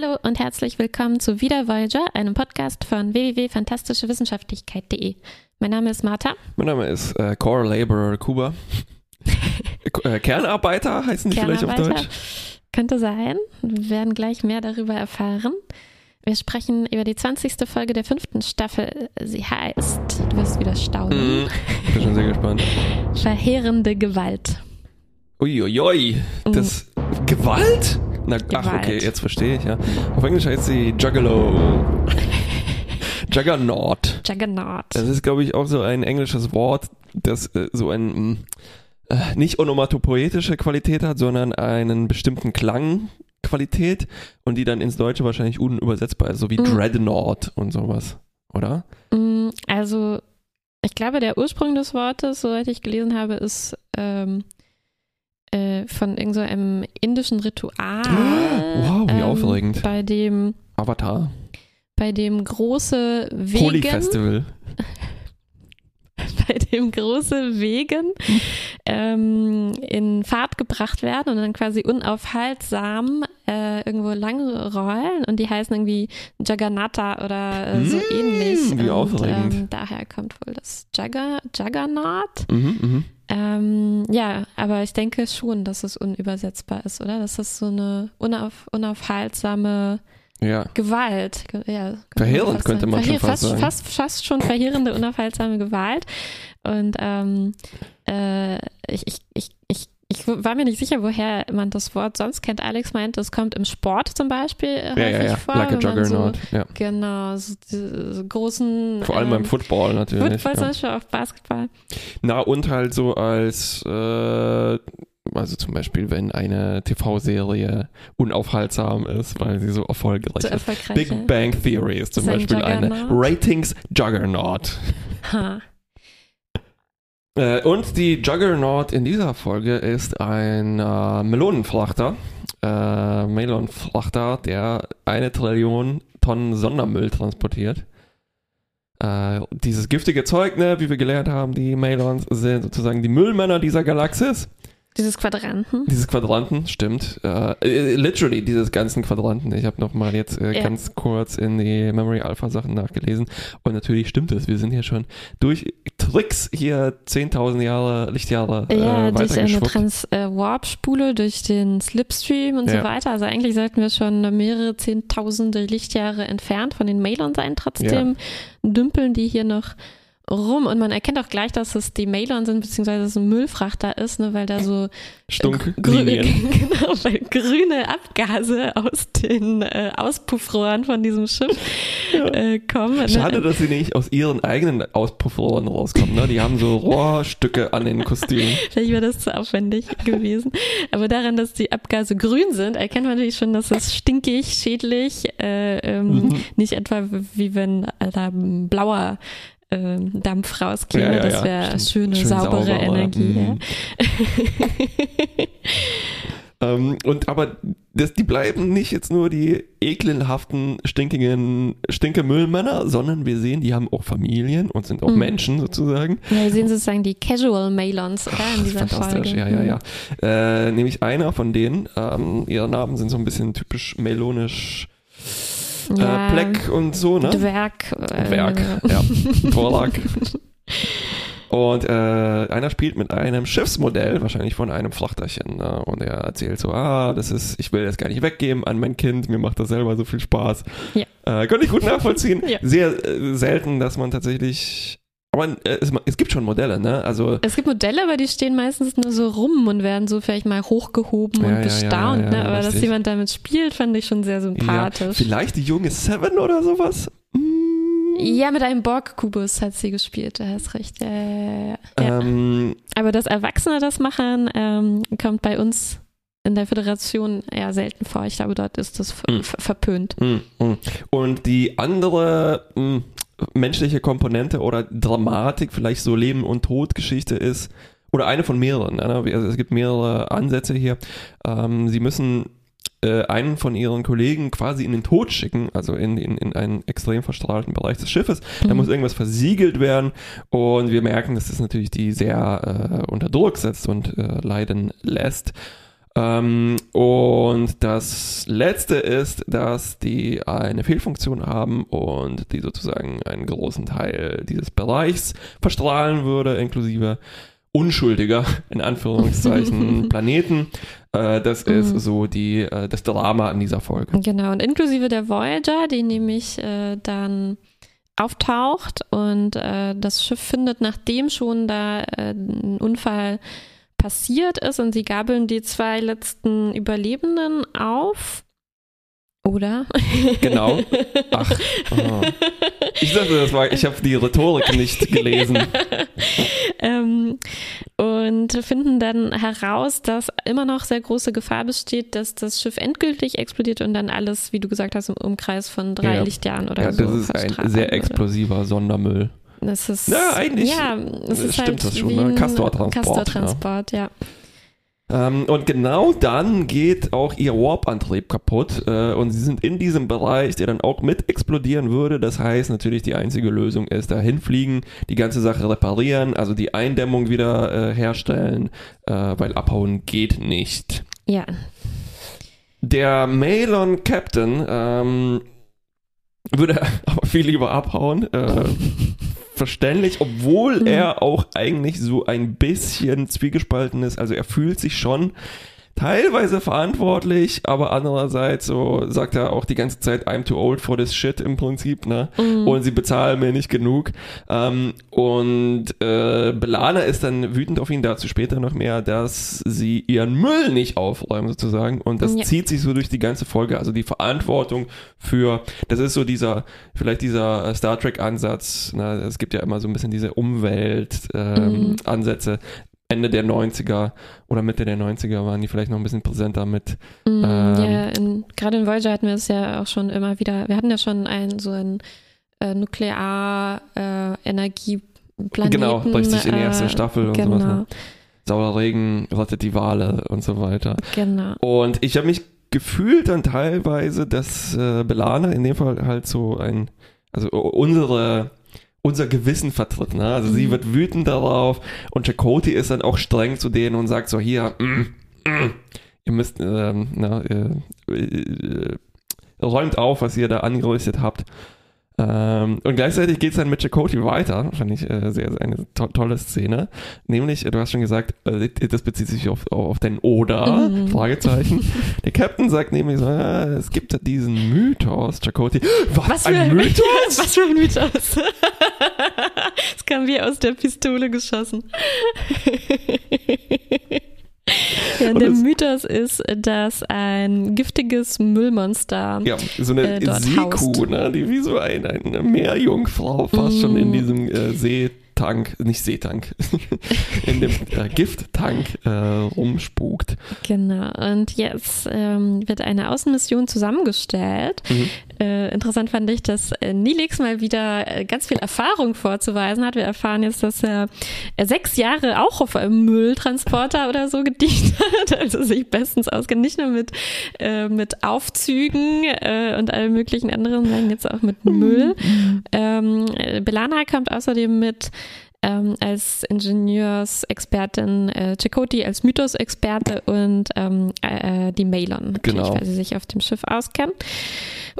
Hallo und herzlich willkommen zu Wieder Voyager, einem Podcast von www.fantastischewissenschaftlichkeit.de. Mein Name ist Martha. Mein Name ist äh, Core Laborer Kuba. äh, Kernarbeiter heißen die vielleicht auf Deutsch? Könnte sein. Wir werden gleich mehr darüber erfahren. Wir sprechen über die 20. Folge der fünften Staffel. Sie heißt, du wirst wieder staunen. Mm, bin schon sehr gespannt. Verheerende Gewalt. Uiuiui, das mm. Gewalt? Na, ach, okay, jetzt verstehe ich, ja. Auf Englisch heißt sie Juggalo. Juggernaut. Juggernaut. Das ist, glaube ich, auch so ein englisches Wort, das äh, so ein mm, äh, nicht onomatopoetische Qualität hat, sondern einen bestimmten Klangqualität und die dann ins Deutsche wahrscheinlich unübersetzbar ist, so wie mm. Dreadnought und sowas, oder? Mm, also, ich glaube, der Ursprung des Wortes, soweit ich gelesen habe, ist ähm, äh, von irgendeinem so indischen Ritual. Wow, wie ähm, aufregend. Bei dem Avatar. Bei dem große Wegen. Holy Festival. bei dem große Wegen ähm, in Fahrt gebracht werden und dann quasi unaufhaltsam äh, irgendwo lang rollen und die heißen irgendwie Jagannatha oder äh, so mmh, ähnlich. Wie und, aufregend. Ähm, daher kommt wohl das Jagger, Juggernaut. Mhm, mh. ähm, ja, aber ich denke schon, dass es unübersetzbar ist, oder? Dass das so eine unauf, unaufhaltsame ja. Gewalt. Ja, Verheerend könnte man Verheer, schon fast, fast sagen. Fast, fast schon verheerende, unaufhaltsame Gewalt. Und ähm, äh, ich, ich, ich, ich ich war mir nicht sicher, woher man das Wort sonst kennt. Alex meint, das kommt im Sport zum Beispiel ja, häufig ja, ja. vor. Like a Juggernaut. So, ja. Genau, so diese großen. Vor allem ähm, beim Football natürlich. Football zum Beispiel, auch Basketball. Na, und halt so als äh, also zum Beispiel, wenn eine TV-Serie unaufhaltsam ist, weil sie so erfolgreich, so erfolgreich ist. Big Bang Theory ist zum Beispiel ein eine Ratings-Juggernaut. Ha. Äh, und die Juggernaut in dieser Folge ist ein äh, Melonenfrachter. Äh, Melonenfrachter, der eine Trillion Tonnen Sondermüll transportiert. Äh, dieses giftige Zeug, ne, wie wir gelernt haben, die Melons sind sozusagen die Müllmänner dieser Galaxis. Dieses Quadranten. Dieses Quadranten, stimmt. Uh, literally dieses ganzen Quadranten. Ich habe nochmal jetzt äh, ja. ganz kurz in die Memory Alpha Sachen nachgelesen. Und natürlich stimmt es. Wir sind ja schon durch Tricks hier 10.000 Jahre, Lichtjahre äh, Ja, durch eine Trans-Warp-Spule, durch den Slipstream und ja. so weiter. Also eigentlich sollten wir schon mehrere Zehntausende Lichtjahre entfernt von den Mailern sein. Trotzdem dümpeln die hier noch rum und man erkennt auch gleich, dass es die Mailern sind, beziehungsweise es ein Müllfrachter ist, ne, weil da so Stunk äh, grüne, genau, weil grüne Abgase aus den äh, Auspuffrohren von diesem Schiff ja. äh, kommen. Ne? Schade, dass sie nicht aus ihren eigenen Auspuffrohren rauskommen. Ne? Die haben so Rohrstücke an den Kostümen. Vielleicht wäre das zu aufwendig gewesen. Aber daran, dass die Abgase grün sind, erkennt man natürlich schon, dass es stinkig, schädlich, äh, ähm, mhm. nicht etwa wie wenn alter blauer äh, Dampf rauskäme. Ja, ja, das wäre ja, schöne, Schön saubere sauber, Energie. Mhm. ähm, und aber das, die bleiben nicht jetzt nur die ekelhaften, stinkigen Stinkemüllmänner, sondern wir sehen, die haben auch Familien und sind auch mhm. Menschen sozusagen. Ja, wir sehen sozusagen die Casual Mailons oder, in dieser Fantastisch, Folge. ja, ja, ja. Mhm. Äh, nämlich einer von denen, ähm, ihre Namen sind so ein bisschen typisch melonisch ja, äh, Pleck und so, ne? Dwerg. Äh, ja. Vorlag. Und äh, einer spielt mit einem Schiffsmodell, wahrscheinlich von einem Flachterchen. Ne? Und er erzählt so, ah, das ist, ich will das gar nicht weggeben an mein Kind, mir macht das selber so viel Spaß. Ja. Äh, könnte ich gut nachvollziehen. ja. Sehr äh, selten, dass man tatsächlich aber äh, es, es, gibt schon Modelle, ne? Also es gibt Modelle, aber die stehen meistens nur so rum und werden so vielleicht mal hochgehoben ja, und bestaunt, ja, ja, ne? Aber richtig. dass jemand damit spielt, fand ich schon sehr sympathisch. vielleicht die junge Seven oder sowas? Mm. Ja, mit einem Borg-Kubus hat sie gespielt, du hast recht. Ähm, aber dass Erwachsene das machen, ähm, kommt bei uns in der Föderation eher selten vor. Ich glaube, dort ist das mm. verpönt. Mm, und die andere menschliche Komponente oder Dramatik, vielleicht so Leben- und Todgeschichte ist, oder eine von mehreren. Ne? Also es gibt mehrere Ansätze hier. Ähm, sie müssen äh, einen von ihren Kollegen quasi in den Tod schicken, also in, in, in einen extrem verstrahlten Bereich des Schiffes. Mhm. Da muss irgendwas versiegelt werden und wir merken, dass das natürlich die sehr äh, unter Druck setzt und äh, leiden lässt. Ähm, und das letzte ist, dass die eine Fehlfunktion haben und die sozusagen einen großen Teil dieses Bereichs verstrahlen würde, inklusive unschuldiger, in Anführungszeichen, Planeten. Äh, das mhm. ist so die, äh, das Drama an dieser Folge. Genau, und inklusive der Voyager, die nämlich äh, dann auftaucht und äh, das Schiff findet, nachdem schon da äh, ein Unfall passiert ist und sie gabeln die zwei letzten Überlebenden auf. Oder? Genau. Ach. Oh. Ich dachte, das war, ich habe die Rhetorik nicht gelesen. ähm, und finden dann heraus, dass immer noch sehr große Gefahr besteht, dass das Schiff endgültig explodiert und dann alles, wie du gesagt hast, im Umkreis von drei ja. Lichtjahren oder ja, so. Das ist ein sehr explosiver würde. Sondermüll. Das ist, ja, eigentlich ja, es ist stimmt halt das schon, ne? Castortransport. Castortransport, ja. ja. Ähm, und genau dann geht auch ihr Warp-Antrieb kaputt äh, und sie sind in diesem Bereich, der dann auch mit explodieren würde. Das heißt natürlich, die einzige Lösung ist dahin fliegen, die ganze Sache reparieren, also die Eindämmung wieder äh, herstellen, äh, weil abhauen geht nicht. Ja. Der Malon Captain ähm, würde aber viel lieber abhauen. Äh, verständlich, obwohl mhm. er auch eigentlich so ein bisschen zwiegespalten ist. Also er fühlt sich schon teilweise verantwortlich, aber andererseits so sagt er auch die ganze Zeit, I'm too old for this shit im Prinzip, ne? Mhm. Und sie bezahlen mir nicht genug. Ähm, und äh, Belana ist dann wütend auf ihn, dazu später noch mehr, dass sie ihren Müll nicht aufräumen sozusagen. Und das ja. zieht sich so durch die ganze Folge. Also die Verantwortung für, das ist so dieser, vielleicht dieser Star Trek-Ansatz, ne? es gibt ja immer so ein bisschen diese Umwelt-Ansätze. Ähm, mhm. Ende der 90er oder Mitte der 90er waren die vielleicht noch ein bisschen präsenter mit. Mm, ähm, ja, gerade in Voyager hatten wir es ja auch schon immer wieder, wir hatten ja schon ein so ein äh, Nuklearenergieplaneten. Äh, genau, richtig in der ersten äh, Staffel und genau. sowas. Ne? Sauer Regen rettet die Wale und so weiter. Genau. Und ich habe mich gefühlt dann teilweise, dass äh, Belana in dem Fall halt so ein, also unsere unser Gewissen vertritt. Ne? Also mhm. sie wird wütend darauf und Chakoti ist dann auch streng zu denen und sagt so, hier, mm, mm, ihr müsst, ähm, na, äh, äh, räumt auf, was ihr da angerichtet habt. Ähm, und gleichzeitig geht es dann mit Chakoti weiter, fand ich äh, sehr, sehr eine to tolle Szene. Nämlich, du hast schon gesagt, äh, das bezieht sich auf, auf den Oder, mhm. Fragezeichen. Der Captain sagt nämlich so, ja, es gibt diesen Mythos, Chakoti. Was, was für ein Mythos? was für ein Mythos? das kam wie aus der Pistole geschossen. Ja, der Mythos ist, dass ein giftiges Müllmonster. Ja, so eine äh, Seekuh, ne, die wie so ein, eine Meerjungfrau fast mm. schon in mm. diesem äh, See Tank, nicht Seetank, in dem äh, Gifttank äh, rumspukt. Genau, und jetzt ähm, wird eine Außenmission zusammengestellt. Mhm. Äh, interessant fand ich, dass äh, Nilix mal wieder äh, ganz viel Erfahrung vorzuweisen hat. Wir erfahren jetzt, dass er sechs Jahre auch auf einem Mülltransporter oder so gedient hat, also sich bestens auskennt, nicht nur mit, äh, mit Aufzügen und allen möglichen anderen, sondern jetzt auch mit Müll. Mhm. Ähm, Belana kommt außerdem mit ähm, als Ingenieursexpertin, äh, Chakoti als Mythos-Experte und ähm, äh, die Malon, genau. weil sie sich auf dem Schiff auskennen.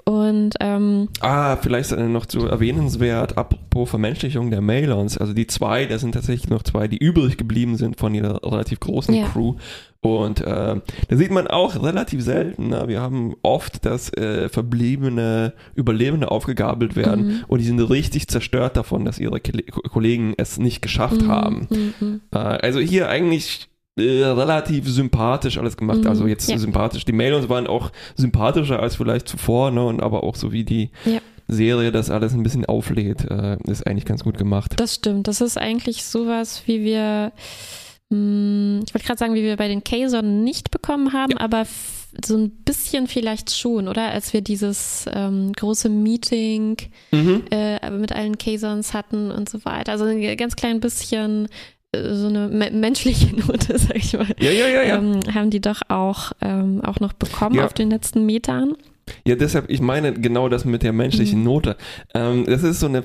Und ähm, ah, vielleicht noch zu erwähnenswert, apropos Vermenschlichung der Malons, also die zwei, da sind tatsächlich noch zwei, die übrig geblieben sind von ihrer relativ großen ja. Crew. Und äh, da sieht man auch relativ selten, ne? wir haben oft, dass äh, verbliebene Überlebende aufgegabelt werden mhm. und die sind richtig zerstört davon, dass ihre Kollegen es nicht geschafft mhm. haben. Mhm. Äh, also hier eigentlich äh, relativ sympathisch alles gemacht. Also mhm. jetzt ja. sympathisch. Die Mailons waren auch sympathischer als vielleicht zuvor, ne? Und aber auch so wie die ja. Serie das alles ein bisschen auflädt, äh, ist eigentlich ganz gut gemacht. Das stimmt. Das ist eigentlich sowas, wie wir ich wollte gerade sagen, wie wir bei den Kazon nicht bekommen haben, ja. aber so ein bisschen vielleicht schon, oder? Als wir dieses ähm, große Meeting mhm. äh, mit allen Kazons hatten und so weiter. Also ein ganz klein bisschen äh, so eine me menschliche Note, sag ich mal. Ja, ja, ja, ja. Ähm, haben die doch auch, ähm, auch noch bekommen ja. auf den letzten Metern. Ja, deshalb, ich meine genau das mit der menschlichen mhm. Note. Ähm, das ist so eine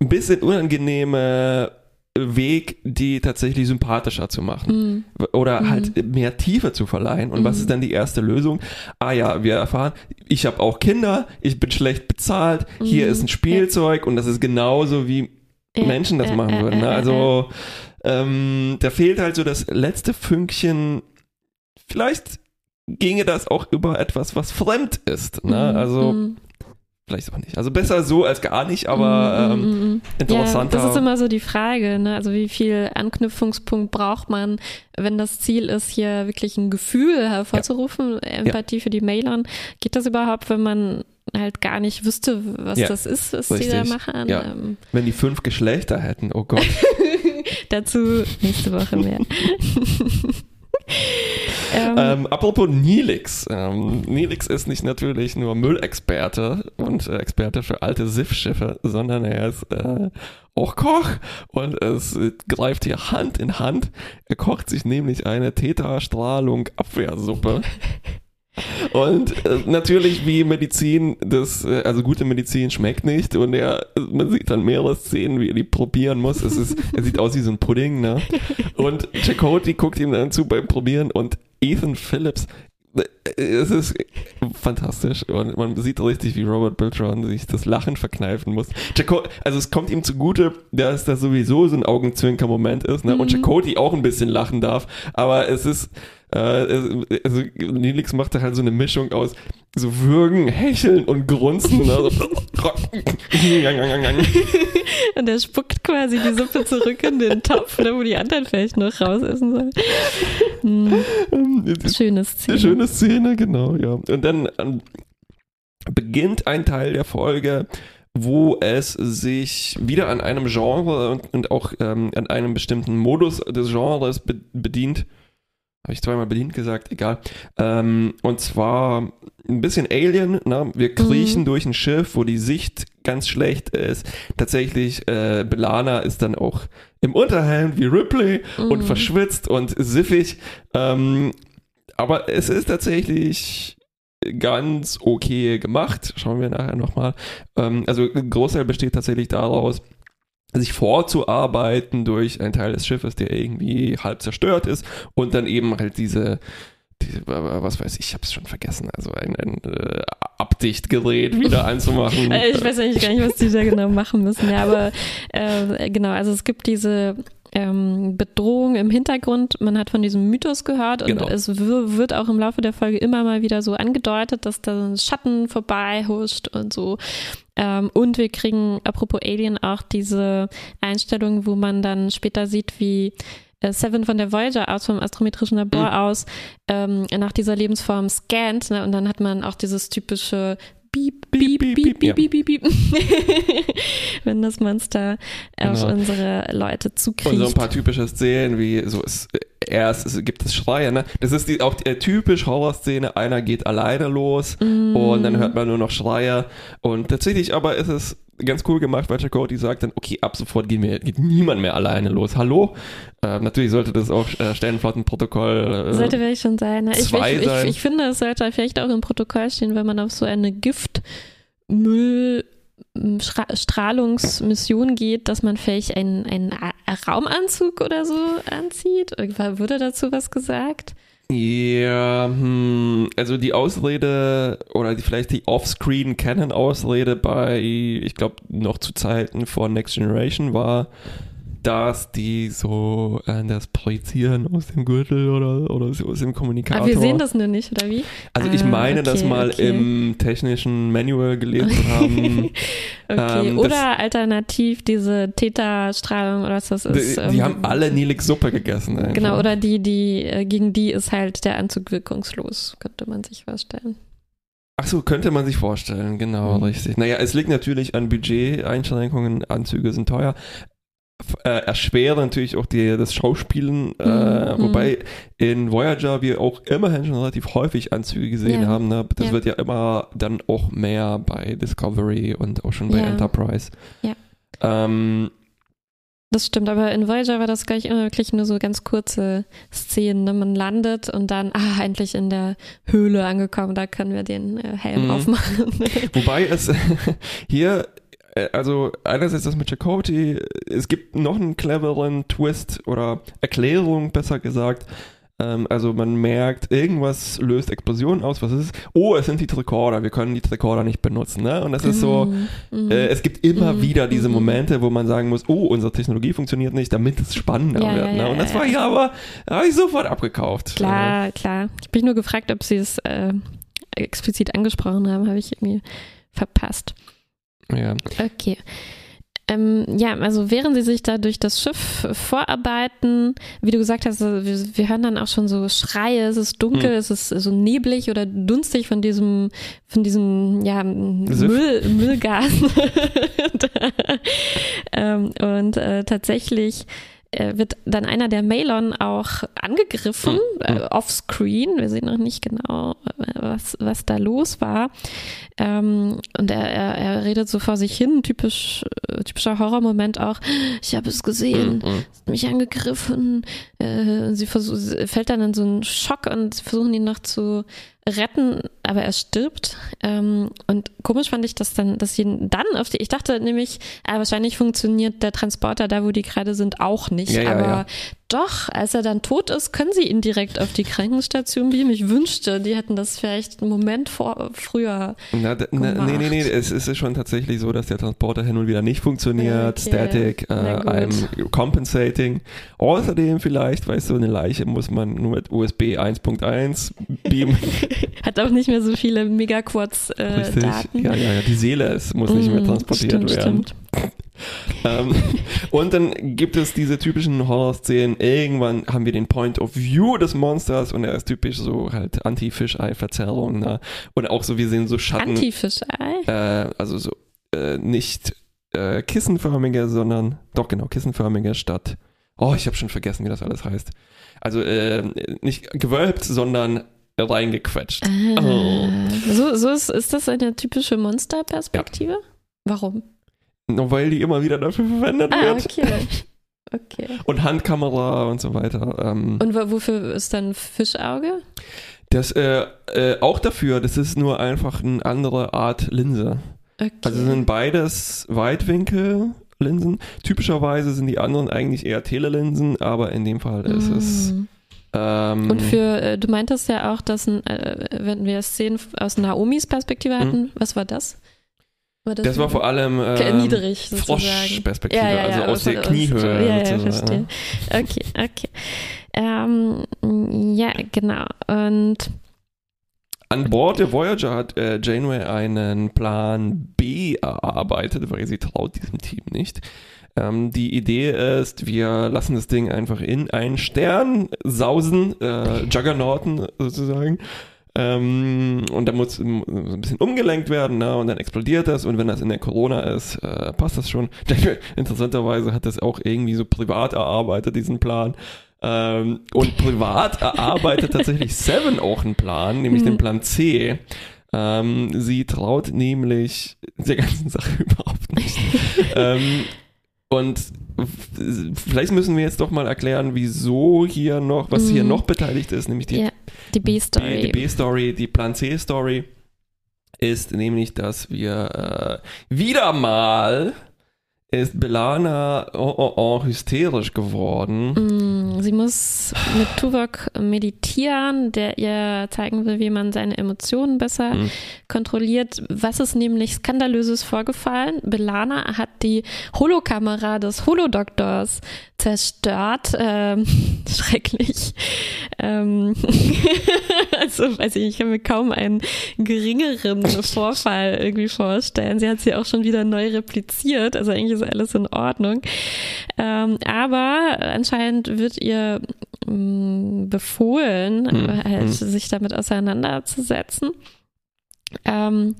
ein bisschen unangenehme Weg, die tatsächlich sympathischer zu machen mm. oder mm. halt mehr Tiefe zu verleihen. Und mm. was ist dann die erste Lösung? Ah ja, wir erfahren, ich habe auch Kinder, ich bin schlecht bezahlt, hier ist ein Spielzeug ja. und das ist genauso wie ja. Menschen das machen würden. Ne? Also ähm, da fehlt halt so das letzte Fünkchen. Vielleicht ginge das auch über etwas, was fremd ist. Ne? Mhm, also mhm. Vielleicht auch nicht. Also besser so als gar nicht, aber mhm, ähm, interessanter. Ja, das ist immer so die Frage. Ne? Also wie viel Anknüpfungspunkt braucht man, wenn das Ziel ist, hier wirklich ein Gefühl hervorzurufen, ja. Empathie ja. für die Mailern? Geht das überhaupt, wenn man halt gar nicht wüsste, was ja, das ist, was richtig. die da machen. Ja. Ähm. Wenn die fünf Geschlechter hätten, oh Gott. Dazu nächste Woche mehr. ähm, ähm, apropos Nilix. Ähm, Nilix ist nicht natürlich nur Müllexperte und äh, Experte für alte SIF-Schiffe, sondern er ist äh, auch Koch und es greift hier Hand in Hand. Er kocht sich nämlich eine Theta-Strahlung Abwehrsuppe. Und äh, natürlich wie Medizin, das, äh, also gute Medizin schmeckt nicht und er, man sieht dann mehrere Szenen, wie er die probieren muss. Es ist, er sieht aus wie so ein Pudding, ne? Und Chakotay guckt ihm dann zu beim Probieren und Ethan Phillips es ist fantastisch und man sieht richtig, wie Robert Beltran sich das Lachen verkneifen muss. Jaco also es kommt ihm zugute, dass das sowieso so ein Augenzwinker-Moment ist ne? Mhm. und Chakoti auch ein bisschen lachen darf, aber es ist äh, also Nelix macht da halt so eine Mischung aus so Würgen, Hecheln und Grunzen. Ne? und er spuckt quasi die Suppe zurück in den Topf, ne, wo die anderen vielleicht noch raus essen sollen. Hm. Schöne Szene. Schöne Szene, genau, ja. Und dann ähm, beginnt ein Teil der Folge, wo es sich wieder an einem Genre und, auch ähm, an einem bestimmten Modus des Genres be bedient habe ich zweimal bedient gesagt, egal. Ähm, und zwar ein bisschen Alien, ne? Wir kriechen mhm. durch ein Schiff, wo die Sicht ganz schlecht ist. Tatsächlich, äh, Belana ist dann auch im Unterhemd wie Ripley mhm. und verschwitzt und siffig. Ähm, aber es ist tatsächlich ganz okay gemacht. Schauen wir nachher nochmal. Ähm, also ein Großteil besteht tatsächlich daraus, sich vorzuarbeiten durch einen Teil des Schiffes, der irgendwie halb zerstört ist und dann eben halt diese, diese was weiß ich, ich habe es schon vergessen, also ein, ein äh, Abdichtgerät wieder einzumachen. Äh, ich weiß eigentlich gar nicht, was die da genau machen müssen, ja, aber äh, genau, also es gibt diese ähm, Bedrohung im Hintergrund. Man hat von diesem Mythos gehört und genau. es wird auch im Laufe der Folge immer mal wieder so angedeutet, dass da ein Schatten vorbei huscht und so. Ähm, und wir kriegen, apropos Alien, auch diese Einstellung, wo man dann später sieht, wie äh, Seven von der Voyager aus, vom astrometrischen Labor mhm. aus, ähm, nach dieser Lebensform scannt. Ne? Und dann hat man auch dieses typische Beep, Beep, Beep, Beep, Beep, Beep, Beep, Beep. Wenn das Monster auf genau. unsere Leute zukriecht. Und so ein paar typische Szenen, wie so es, erst gibt es Schreie, ne? Das ist die, auch die typisch Horrorszene, einer geht alleine los mm. und dann hört man nur noch Schreie. Und tatsächlich aber ist es ganz cool gemacht, weil Chakoti sagt dann, okay, ab sofort geht, mir, geht niemand mehr alleine los. Hallo? Äh, natürlich sollte das auch äh, Stellenflottenprotokoll. Äh, sollte vielleicht schon sein. Ne? Ich, ich, ich, ich, finde, es sollte vielleicht auch im Protokoll stehen, wenn man auf so eine Giftmüll Strahlungsmission geht, dass man vielleicht einen, einen Raumanzug oder so anzieht? Wurde dazu was gesagt? Ja, hm, also die Ausrede oder die, vielleicht die Offscreen-Canon-Ausrede bei, ich glaube, noch zu Zeiten von Next Generation war, dass die so äh, das Projizieren aus dem Gürtel oder, oder aus dem Kommunikator. Aber wir sehen das nur nicht, oder wie? Also ich ah, meine, okay, das mal okay. im technischen Manual gelesen zu haben. okay, ähm, oder alternativ diese Theta-Strahlung oder was das ist. Die, die ähm, haben alle Nilix-Suppe gegessen. Einfach. Genau, oder die, die, äh, gegen die ist halt der Anzug wirkungslos, könnte man sich vorstellen. Ach so, könnte man sich vorstellen, genau, mhm. richtig. Naja, es liegt natürlich an Budget-Einschränkungen, Anzüge sind teuer äh, erschweren natürlich auch die, das Schauspielen, äh, mhm. wobei in Voyager wir auch immerhin schon relativ häufig Anzüge gesehen ja. haben. Ne? Das ja. wird ja immer dann auch mehr bei Discovery und auch schon bei ja. Enterprise. Ja. Ähm, das stimmt, aber in Voyager war das gleich immer wirklich nur so ganz kurze Szenen. Ne? Man landet und dann, ah, endlich in der Höhle angekommen, da können wir den äh, Helm mhm. aufmachen. Wobei es hier äh, also einerseits das mit Chakotay, es gibt noch einen cleveren Twist oder Erklärung, besser gesagt, ähm, also man merkt, irgendwas löst Explosionen aus. Was ist es? Oh, es sind die Tricorder. Wir können die Tricorder nicht benutzen. Ne? Und das ist so, mm, äh, es gibt immer mm, wieder diese mm. Momente, wo man sagen muss, oh, unsere Technologie funktioniert nicht, damit es spannender ja, wird. Ja, ne? Und das war ja aber, habe ich sofort abgekauft. Klar, klar. Ich bin nur gefragt, ob sie es äh, explizit angesprochen haben, habe ich irgendwie verpasst. Ja. Okay. Ähm, ja, also während sie sich da durch das Schiff vorarbeiten, wie du gesagt hast, wir, wir hören dann auch schon so Schreie, es ist dunkel, hm. es ist so neblig oder dunstig von diesem, von diesem, ja, Müll, Müllgas. ähm, und äh, tatsächlich äh, wird dann einer der Malon auch angegriffen, mhm. äh, offscreen. Wir sehen noch nicht genau, äh, was, was da los war. Ähm, und er, er, er redet so vor sich hin, typisch, äh, typischer Horrormoment auch. Ich habe es gesehen, mhm. hat mich angegriffen. Äh, sie versuch, fällt dann in so einen Schock und versuchen ihn noch zu retten, aber er stirbt. Ähm, und komisch fand ich das dann, dass sie dann auf die, ich dachte nämlich, äh, wahrscheinlich funktioniert der Transporter da, wo die gerade sind, auch nicht. Ja, aber ja. Doch, als er dann tot ist, können sie ihn direkt auf die Krankenstation beamen. Ich wünschte, die hätten das vielleicht einen Moment vor, früher. Na, na, nee, nee, nee, es ist schon tatsächlich so, dass der Transporter hin und wieder nicht funktioniert. Okay. Static, äh, I'm compensating. Außerdem vielleicht, weißt du, eine Leiche muss man nur mit USB 1.1 beamen. Hat auch nicht mehr so viele Megaquads-Daten. Äh, ja, ja, ja, die Seele ist, muss nicht mehr mm, transportiert stimmt, werden. Stimmt. ähm, und dann gibt es diese typischen Horror-Szenen. Irgendwann haben wir den Point of View des Monsters und er ist typisch so halt Anti-Fischei-Verzerrung. Ne? Und auch so, wir sehen so Schatten. Anti-Fischei? Äh, also so äh, nicht äh, kissenförmige, sondern doch genau, kissenförmige statt. Oh, ich habe schon vergessen, wie das alles heißt. Also äh, nicht gewölbt, sondern reingequetscht. Ah, oh. So, so ist, ist das eine typische Monsterperspektive? Ja. Warum? Weil die immer wieder dafür verwendet ah, wird. Okay. okay. Und Handkamera und so weiter. Ähm, und wofür ist dann Fischauge? Das äh, äh, auch dafür, das ist nur einfach eine andere Art Linse. Okay. Also sind beides Weitwinkellinsen. Typischerweise sind die anderen eigentlich eher Telelinsen, aber in dem Fall ist mm. es ähm, und für, äh, du meintest ja auch, dass, äh, wenn wir Szenen aus Naomis Perspektive hatten, mhm. was war das? War das, das war vor allem äh, niedrig Froschperspektive, ja, ja, ja, also aus, aus der Kniehöhe. Ja, ja, verstehe. Okay, okay. Ähm, ja, genau. Und an Bord der Voyager hat äh, Janeway einen Plan B erarbeitet, weil sie traut diesem Team nicht. Ähm, die Idee ist, wir lassen das Ding einfach in einen Stern sausen, äh, Juggernauten sozusagen. Ähm, und da muss ein bisschen umgelenkt werden, ne? und dann explodiert das. Und wenn das in der Corona ist, äh, passt das schon. Interessanterweise hat das auch irgendwie so privat erarbeitet, diesen Plan. Ähm, und privat erarbeitet tatsächlich Seven auch einen Plan, nämlich mhm. den Plan C. Ähm, sie traut nämlich der ganzen Sache überhaupt nicht. ähm, und vielleicht müssen wir jetzt doch mal erklären, wieso hier noch, was hier mhm. noch beteiligt ist, nämlich die, ja, die B-Story. Die, die B-Story, die Plan C-Story ist nämlich, dass wir äh, wieder mal ist Belana oh, oh, oh, hysterisch geworden. Mm, sie muss mit Tuvok meditieren, der ihr zeigen will, wie man seine Emotionen besser mm. kontrolliert. Was ist nämlich skandalöses vorgefallen? Belana hat die Holokamera des Holodoktors zerstört. Ähm, schrecklich. Ähm, also, weiß ich, ich kann mir kaum einen geringeren Vorfall irgendwie vorstellen. Sie hat sie auch schon wieder neu repliziert. Also eigentlich ist alles in Ordnung. Ähm, aber anscheinend wird ihr mh, mm, befohlen, hm. halt, hm. sich damit auseinanderzusetzen. Ähm,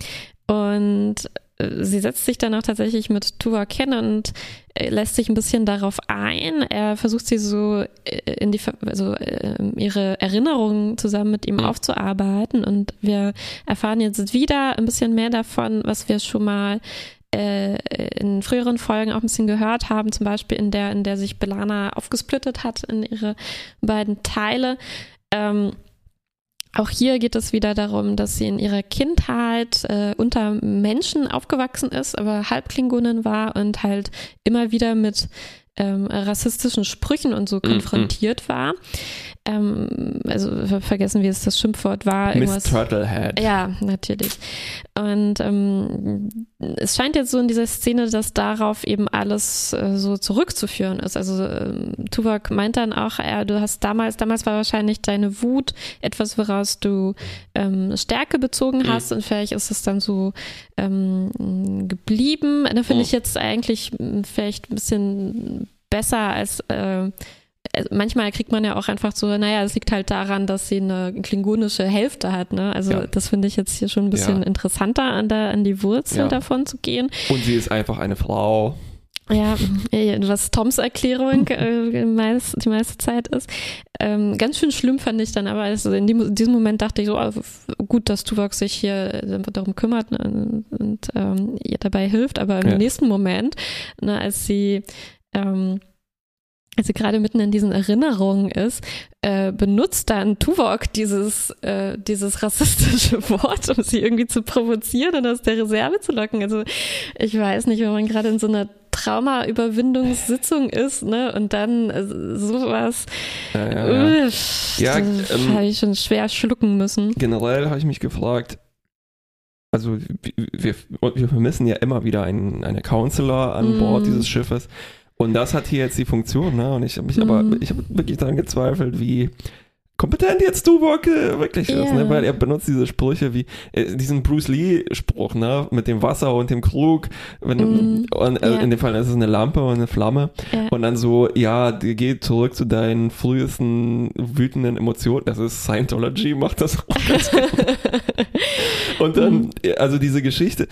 und sie setzt sich dann auch tatsächlich mit Tuva kennen und äh, lässt sich ein bisschen darauf ein. Er versucht sie so äh, in die, also ihre Erinnerungen zusammen mit ihm mhm. aufzuarbeiten und wir erfahren jetzt wieder ein bisschen mehr davon, was wir schon mal äh, in früheren Folgen auch ein bisschen gehört haben, zum Beispiel in der, in der sich Belana aufgesplittet hat in ihre beiden Teile. Ähm, auch hier geht es wieder darum, dass sie in ihrer Kindheit äh, unter Menschen aufgewachsen ist, aber Halbklingonin war und halt immer wieder mit ähm, rassistischen Sprüchen und so mhm. konfrontiert war ähm, also vergessen, wie es das Schimpfwort war. Miss Turtlehead. Ja, natürlich. Und ähm, es scheint jetzt so in dieser Szene, dass darauf eben alles äh, so zurückzuführen ist. Also ähm, Tuvok meint dann auch, ja, du hast damals, damals war wahrscheinlich deine Wut etwas, woraus du ähm, Stärke bezogen mhm. hast mhm. und vielleicht ist es dann so ähm, geblieben. Da finde mhm. ich jetzt eigentlich vielleicht ein bisschen besser als äh, manchmal kriegt man ja auch einfach so, naja, es liegt halt daran, dass sie eine klingonische Hälfte hat. Ne? Also ja. das finde ich jetzt hier schon ein bisschen ja. interessanter, an, der, an die Wurzel ja. davon zu gehen. Und sie ist einfach eine Frau. Ja, was Toms Erklärung äh, die, meiste, die meiste Zeit ist. Ähm, ganz schön schlimm fand ich dann aber, also in, dem, in diesem Moment dachte ich so, oh, gut, dass Tuvok sich hier darum kümmert und, und ähm, ihr dabei hilft, aber im nächsten Moment, ne, als sie ähm, also gerade mitten in diesen Erinnerungen ist, äh, benutzt dann Tuvok dieses, äh, dieses rassistische Wort, um sie irgendwie zu provozieren und aus der Reserve zu locken. Also ich weiß nicht, wenn man gerade in so einer Trauma-Überwindungssitzung ist, ne, und dann äh, sowas, ja, ja, ja. ja ähm, habe ich schon schwer schlucken müssen. Generell habe ich mich gefragt, also wir, wir vermissen ja immer wieder einen, eine Counselor an Bord mm. dieses Schiffes. Und das hat hier jetzt die Funktion, ne? Und ich habe mich mhm. aber, ich habe wirklich daran gezweifelt, wie kompetent jetzt Tuvok wirklich yeah. ist, ne? Weil er benutzt diese Sprüche wie äh, diesen Bruce Lee-Spruch, ne? Mit dem Wasser und dem Krug. Wenn, mm. Und äh, yeah. in dem Fall ist es eine Lampe und eine Flamme. Yeah. Und dann so, ja, geh zurück zu deinen frühesten wütenden Emotionen. Das ist Scientology, macht das auch ganz gut. und dann, mhm. also diese Geschichte,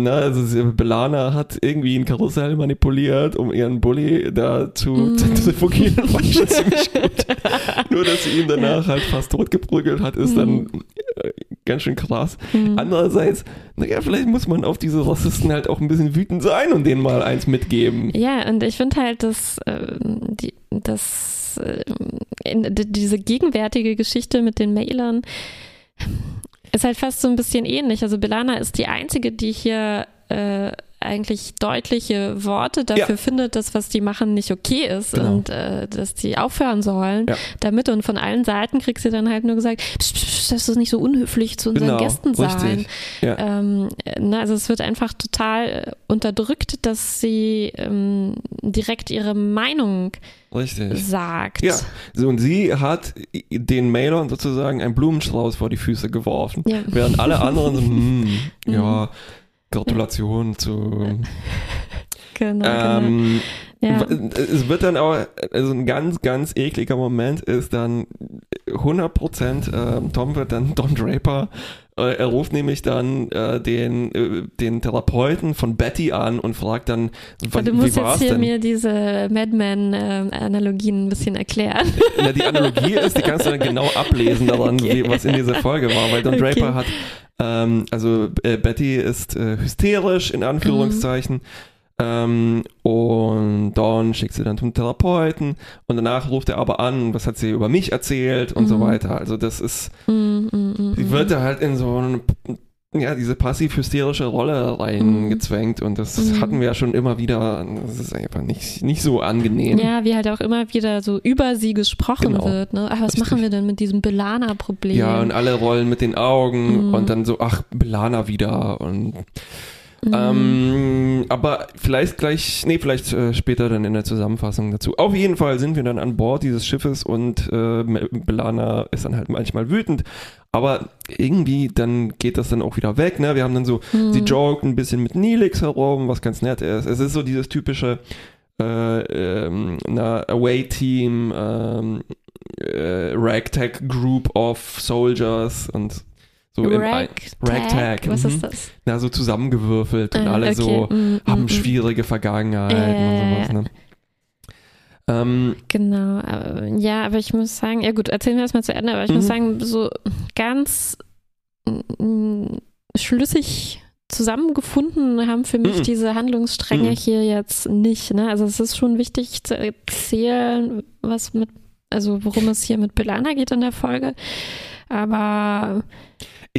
na, also Belana hat irgendwie ein Karussell manipuliert, um ihren Bully da zu mm. zentrifugieren. Fand schon ziemlich gut. Nur, dass sie ihn danach halt fast totgeprügelt hat, ist mm. dann äh, ganz schön krass. Mm. Andererseits, naja, vielleicht muss man auf diese Rassisten halt auch ein bisschen wütend sein und denen mal eins mitgeben. Ja, und ich finde halt, dass, äh, die, dass äh, diese gegenwärtige Geschichte mit den Mailern ist halt fast so ein bisschen ähnlich. Also Belana ist die einzige, die hier äh, eigentlich deutliche Worte dafür ja. findet, dass was die machen nicht okay ist genau. und äh, dass die aufhören sollen ja. damit. Und von allen Seiten kriegt sie dann halt nur gesagt, psch, psch, das ist nicht so unhöflich zu unseren genau. Gästen sein. Ja. Ähm, ne, also es wird einfach total unterdrückt, dass sie ähm, direkt ihre Meinung Richtig. sagt. Ja, so, und sie hat den Mailern sozusagen einen Blumenstrauß vor die Füße geworfen, ja. während alle anderen so, hm, ja, mhm. Gratulation zu. Genau, genau. ähm, genau. Ja. Es wird dann auch, also ein ganz, ganz ekliger Moment ist dann 100% äh, Tom wird dann Don Draper er ruft nämlich dann äh, den, äh, den Therapeuten von Betty an und fragt dann, was, du musst wie war's jetzt hier denn? mir diese Madman-Analogien ein bisschen erklären. Ja, die Analogie ist, die kannst du dann genau ablesen daran, okay. wie, was in dieser Folge war, weil Don okay. Draper hat, ähm, also äh, Betty ist äh, hysterisch in Anführungszeichen. Mhm ähm, und Dawn schickt sie dann zum Therapeuten und danach ruft er aber an, was hat sie über mich erzählt und mhm. so weiter. Also das ist, mhm, mh, sie wird da halt in so eine, ja, diese passiv-hysterische Rolle reingezwängt und das mhm. hatten wir ja schon immer wieder. Das ist einfach nicht, nicht so angenehm. Ja, wie halt auch immer wieder so über sie gesprochen genau. wird. Ne? Ach, was Richtig. machen wir denn mit diesem Belana-Problem? Ja, und alle rollen mit den Augen mhm. und dann so, ach, Belana wieder und Mhm. Ähm, aber vielleicht gleich, nee, vielleicht äh, später dann in der Zusammenfassung dazu. Auf jeden Fall sind wir dann an Bord dieses Schiffes und äh, Belana ist dann halt manchmal wütend, aber irgendwie dann geht das dann auch wieder weg, ne? Wir haben dann so, mhm. sie joggt ein bisschen mit Nilix herum, was ganz nett ist. Es ist so dieses typische äh, ähm, Away-Team, ähm, äh, Ragtag Group of Soldiers und so Ragtag? Ragtag. Was mhm. ist das? Na, so zusammengewürfelt und ah, alle okay. so mm, haben mm, schwierige Vergangenheiten äh, und sowas. Ne? Ähm, genau, ja, aber ich muss sagen, ja gut, erzählen wir das mal zu Ende, aber ich muss mhm. sagen, so ganz schlüssig zusammengefunden haben für mich mhm. diese Handlungsstränge mhm. hier jetzt nicht. Ne? Also es ist schon wichtig zu erzählen, was mit, also worum es hier mit Belana geht in der Folge. Aber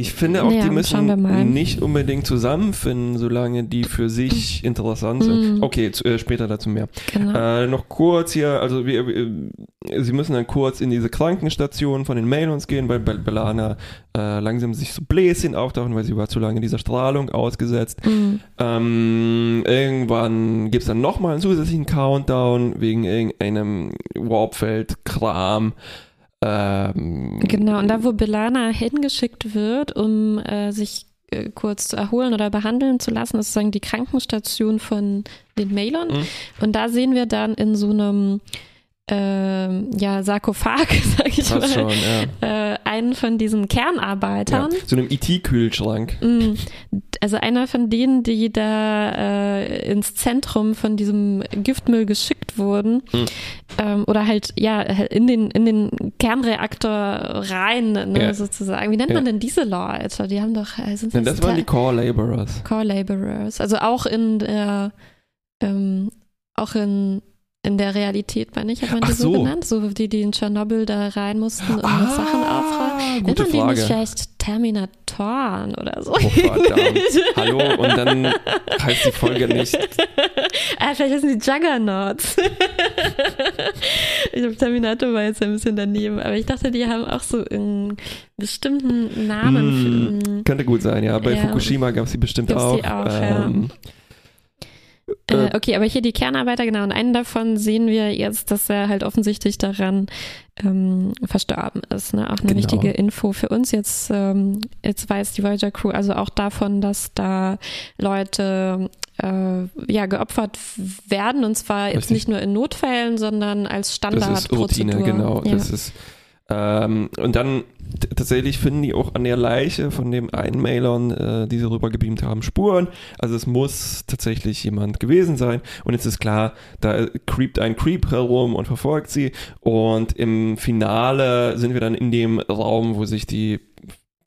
ich finde auch, ja, die müssen nicht unbedingt zusammenfinden, solange die für sich interessant sind. Mm. Okay, zu, äh, später dazu mehr. Genau. Äh, noch kurz hier, also wir, wir, sie müssen dann kurz in diese Krankenstation von den Melons gehen, weil Belana äh, langsam sich so Bläschen auftauchen, weil sie war zu lange dieser Strahlung ausgesetzt. Mm. Ähm, irgendwann gibt es dann nochmal einen zusätzlichen Countdown wegen irgendeinem Warpfeld-Kram. Ähm, genau, und da, wo Belana hingeschickt wird, um äh, sich äh, kurz zu erholen oder behandeln zu lassen, ist sozusagen die Krankenstation von den Mailern. Mhm. Und da sehen wir dann in so einem äh, ja, Sarkophag, sag ich Fast mal, schon, ja. äh, einen von diesen Kernarbeitern. Ja, so einem IT-Kühlschrank. Mm, also einer von denen, die da äh, ins Zentrum von diesem Giftmüll geschickt wurden. Mhm. Ähm, oder halt, ja, in den, in den Kernreaktor rein, ne, ja. sozusagen. Wie nennt man denn diese Leute? Die haben doch. Also das, das waren die Core Laborers. Core Laborers. Also auch in der, ähm, auch in in der Realität meine ich, hat man die so. so. genannt? So die, die in Tschernobyl da rein mussten und ah, Sachen aufräumen. Nennt man die nicht vielleicht Terminatoren oder so? Oh, Hallo, und dann heißt die Folge nicht. ah, vielleicht heißen die Juggernauts. ich glaube, Terminator war jetzt ein bisschen daneben, aber ich dachte, die haben auch so einen bestimmten Namen. Mm, könnte gut sein, ja. Bei ja. Fukushima gab es die bestimmt auch. Die auch ähm, ja. Äh, äh, okay, aber hier die Kernarbeiter, genau. Und einen davon sehen wir jetzt, dass er halt offensichtlich daran ähm, verstorben ist. Ne? Auch eine genau. wichtige Info für uns. Jetzt, ähm, jetzt weiß die Voyager Crew also auch davon, dass da Leute äh, ja, geopfert werden. Und zwar Richtig. jetzt nicht nur in Notfällen, sondern als Standardprozedur. Das ist Routine, genau. Ja. Das ist ähm, und dann tatsächlich finden die auch an der Leiche von dem einen Mailern, äh, die sie rübergebeamt haben, Spuren. Also es muss tatsächlich jemand gewesen sein. Und jetzt ist klar, da creept ein Creep herum und verfolgt sie. Und im Finale sind wir dann in dem Raum, wo sich die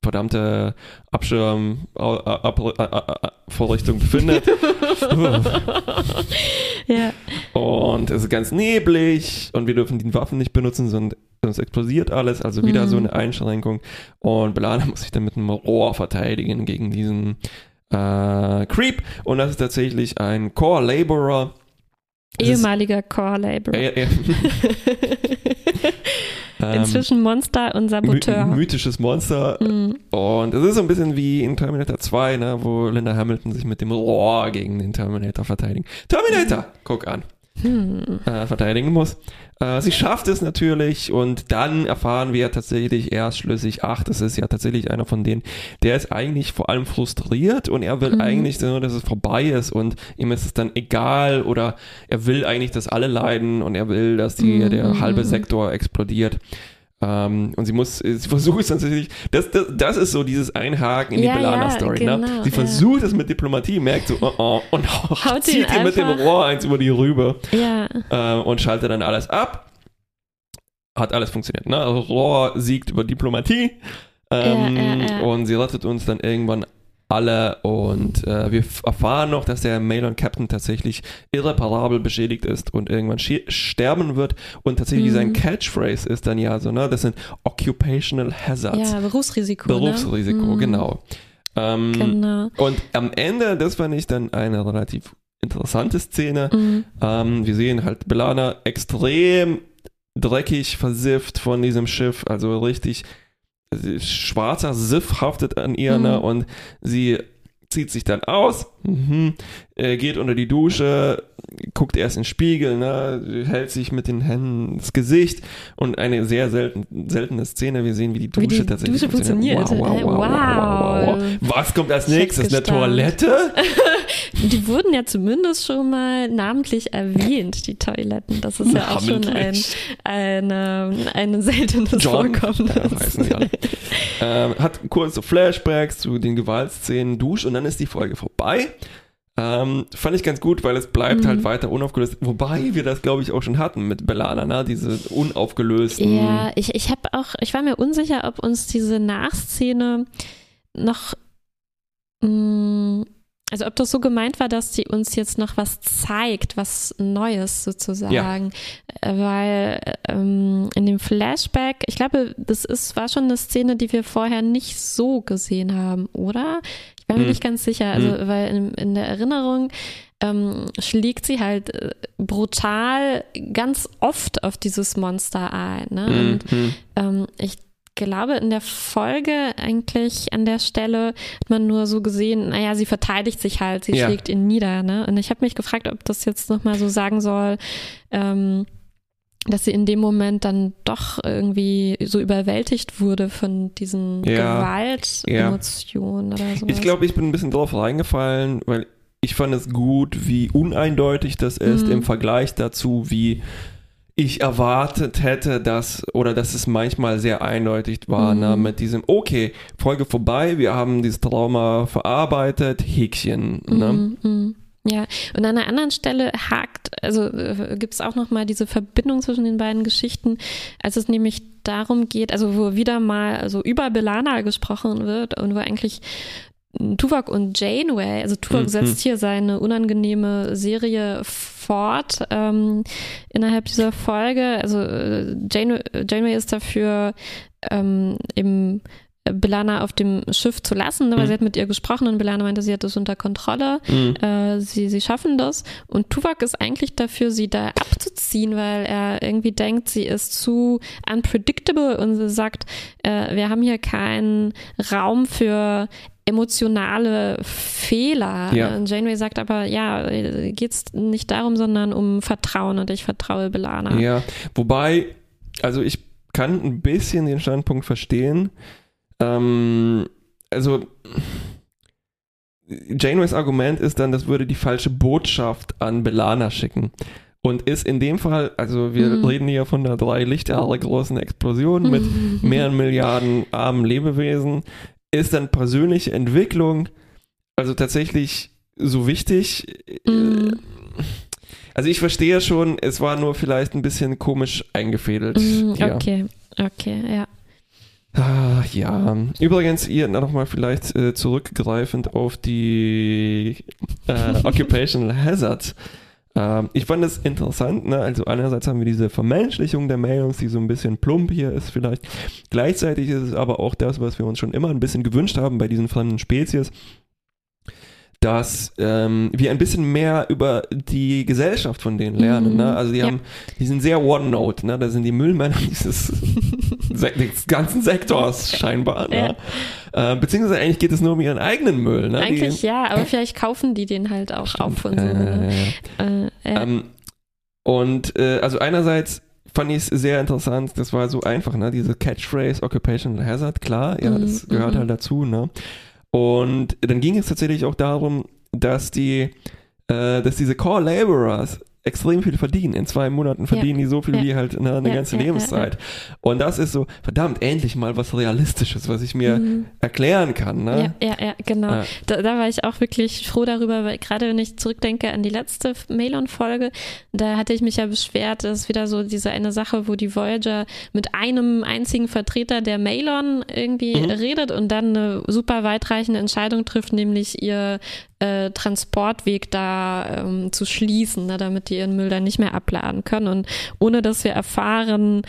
verdammte Abschirmvorrichtung befindet. ja. Und es ist ganz neblig und wir dürfen die Waffen nicht benutzen, sondern sonst explodiert alles. Also wieder mhm. so eine Einschränkung. Und Belana muss sich dann mit einem Rohr verteidigen gegen diesen äh, Creep. Und das ist tatsächlich ein Core Laborer. Ehemaliger Core Laborer. Äh, äh. Inzwischen Monster und Saboteur. My mythisches Monster. Mhm. Und es ist so ein bisschen wie in Terminator 2, ne, wo Linda Hamilton sich mit dem Rohr gegen den Terminator verteidigt. Terminator! Mhm. Guck an. Hm. Äh, verteidigen muss. Äh, sie schafft es natürlich und dann erfahren wir tatsächlich erst schlüssig, ach, das ist ja tatsächlich einer von denen, der ist eigentlich vor allem frustriert und er will hm. eigentlich nur, dass es vorbei ist und ihm ist es dann egal oder er will eigentlich, dass alle leiden und er will, dass die, hm. der halbe Sektor explodiert. Ähm, und sie muss, sie versucht es tatsächlich, das, das, das ist so dieses Einhaken in die Belana-Story. Ja, ne? genau, ne? Sie ja. versucht es mit Diplomatie, merkt so, oh, oh, und Haut zieht ihr mit dem Rohr eins über die rüber ja. äh, und schaltet dann alles ab. Hat alles funktioniert. Ne? Also Rohr siegt über Diplomatie ähm, und sie rettet uns dann irgendwann alle und äh, wir erfahren noch, dass der Malon Captain tatsächlich irreparabel beschädigt ist und irgendwann sterben wird und tatsächlich mhm. sein Catchphrase ist dann ja so, ne, das sind Occupational Hazards. Ja, Berufsrisiko. Ne? Berufsrisiko, ne? genau. Ähm, genau. Und am Ende, das fand ich dann eine relativ interessante Szene. Mhm. Ähm, wir sehen halt Belana extrem dreckig versifft von diesem Schiff, also richtig schwarzer Siff haftet an ihr ne? mhm. ne, und sie zieht sich dann aus, mhm, geht unter die Dusche, guckt erst in den Spiegel, ne, hält sich mit den Händen ins Gesicht und eine sehr selten, seltene Szene. Wir sehen, wie die Dusche wie die tatsächlich Dusche funktioniert. funktioniert. Wow, wow, wow, wow, Was kommt als nächstes? Eine Toilette? die wurden ja zumindest schon mal namentlich erwähnt, die Toiletten. Das ist ja auch schon ein, eine, eine seltenes John, Vorkommen. Ja, ähm, hat kurze Flashbacks zu den Gewaltszenen, Dusch und dann ist die Folge vorbei. Ähm, fand ich ganz gut, weil es bleibt halt mhm. halt weiter unaufgelöst. Wobei wir das, glaube ich, auch schon hatten mit Belana, ne? diese unaufgelösten. Ja, ich, ich habe auch, ich war mir unsicher, ob uns diese Nachszene noch mh, mm, Also ob das so gemeint war, dass sie uns jetzt noch was zeigt, was Neues sozusagen. Ja. Äh, weil ähm, in dem Flashback, ich glaube, das ist, war schon eine Szene, die wir vorher nicht so gesehen haben, oder? Ich bin mir hm. nicht ganz sicher. Also, hm. weil in, in der Erinnerung ähm, schlägt sie halt äh, brutal ganz oft auf dieses Monster ein. Ne? Hm. Und hm. ähm, ich glaube, in der Folge eigentlich an der Stelle hat man nur so gesehen, naja, sie verteidigt sich halt, sie ja. schlägt ihn nieder. Ne? Und ich habe mich gefragt, ob das jetzt nochmal so sagen soll, ähm, dass sie in dem Moment dann doch irgendwie so überwältigt wurde von diesen ja, Gewaltemotionen ja. oder so. Ich glaube, ich bin ein bisschen drauf reingefallen, weil ich fand es gut, wie uneindeutig das ist mhm. im Vergleich dazu, wie ich erwartet hätte, dass, oder dass es manchmal sehr eindeutig war, mhm. ne, mit diesem, okay, Folge vorbei, wir haben dieses Trauma verarbeitet, Häkchen. Ne? Mhm, mhm. Ja, und an einer anderen Stelle hakt, also äh, gibt es auch nochmal diese Verbindung zwischen den beiden Geschichten, als es nämlich darum geht, also wo wieder mal also über Belana gesprochen wird und wo eigentlich Tuvok und Janeway, also Tuvok mhm. setzt hier seine unangenehme Serie fort ähm, innerhalb dieser Folge. Also äh, Janeway, Janeway ist dafür ähm, im Belana auf dem Schiff zu lassen, ne, weil mhm. sie hat mit ihr gesprochen und Belana meinte, sie hat das unter Kontrolle. Mhm. Äh, sie, sie schaffen das. Und Tuvok ist eigentlich dafür, sie da abzuziehen, weil er irgendwie denkt, sie ist zu unpredictable und sie sagt, äh, wir haben hier keinen Raum für emotionale Fehler. Ja. Janeway sagt aber, ja, geht es nicht darum, sondern um Vertrauen und ich vertraue Belana. Ja, wobei, also ich kann ein bisschen den Standpunkt verstehen. Ähm, also Janeways Argument ist dann, das würde die falsche Botschaft an Belana schicken. Und ist in dem Fall, also wir mhm. reden hier von einer drei Lichtjahre großen Explosion mit mehreren Milliarden armen Lebewesen, ist dann persönliche Entwicklung also tatsächlich so wichtig? Mm. Also ich verstehe schon, es war nur vielleicht ein bisschen komisch eingefädelt. Mm, okay, okay, ja. Ah, ja. Übrigens, ihr nochmal vielleicht äh, zurückgreifend auf die äh, Occupational Hazard ähm, ich fand das interessant, ne? also einerseits haben wir diese Vermenschlichung der Mailings, die so ein bisschen plump hier ist vielleicht. Gleichzeitig ist es aber auch das, was wir uns schon immer ein bisschen gewünscht haben bei diesen fremden Spezies, dass ähm, wir ein bisschen mehr über die Gesellschaft von denen lernen. Mhm. Ne? Also die ja. haben, die sind sehr OneNote, ne? Da sind die Müllmänner dieses des ganzen Sektors scheinbar. Ne? Ja. Äh, beziehungsweise eigentlich geht es nur um ihren eigenen Müll. Ne? Eigentlich die, ja, aber vielleicht kaufen die den halt auch stimmt. auf und so. Ne? Äh, ähm, und äh, also einerseits fand ich es sehr interessant, das war so einfach, ne? Diese Catchphrase Occupational Hazard, klar, ja, das mhm, gehört mhm. halt dazu, ne? Und dann ging es tatsächlich auch darum, dass die, äh, dass diese Core Laborers extrem viel verdienen. In zwei Monaten verdienen ja. die so viel ja. wie halt ne, eine ja, ganze Lebenszeit. Und das ist so, verdammt, endlich mal was Realistisches, was ich mir mhm. erklären kann. Ne? Ja, ja, genau. Da, da, war ich auch wirklich froh darüber, weil gerade wenn ich zurückdenke an die letzte Mailon-Folge, da hatte ich mich ja beschwert, dass wieder so diese eine Sache, wo die Voyager mit einem einzigen Vertreter der Mailon irgendwie mhm. redet und dann eine super weitreichende Entscheidung trifft, nämlich ihr äh, Transportweg da ähm, zu schließen, ne, damit die ihren Müll dann nicht mehr abladen können. Und ohne dass wir erfahren,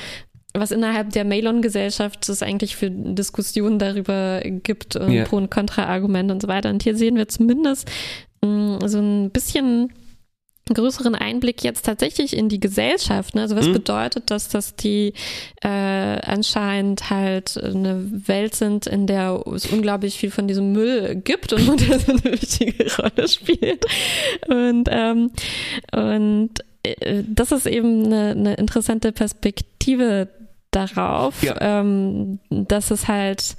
was innerhalb der Mailon-Gesellschaft es eigentlich für Diskussionen darüber gibt, äh, yeah. Pro- und Kontra-Argumente und so weiter. Und hier sehen wir zumindest mh, mm, so ein bisschen größeren Einblick jetzt tatsächlich in die Gesellschaft. Ne? Also was mhm. bedeutet das, dass die äh, anscheinend halt eine Welt sind, in der es unglaublich viel von diesem Müll gibt und wo der so eine wichtige Rolle spielt. Und, ähm, und äh, das ist eben eine, eine interessante Perspektive darauf, ja. ähm, dass es halt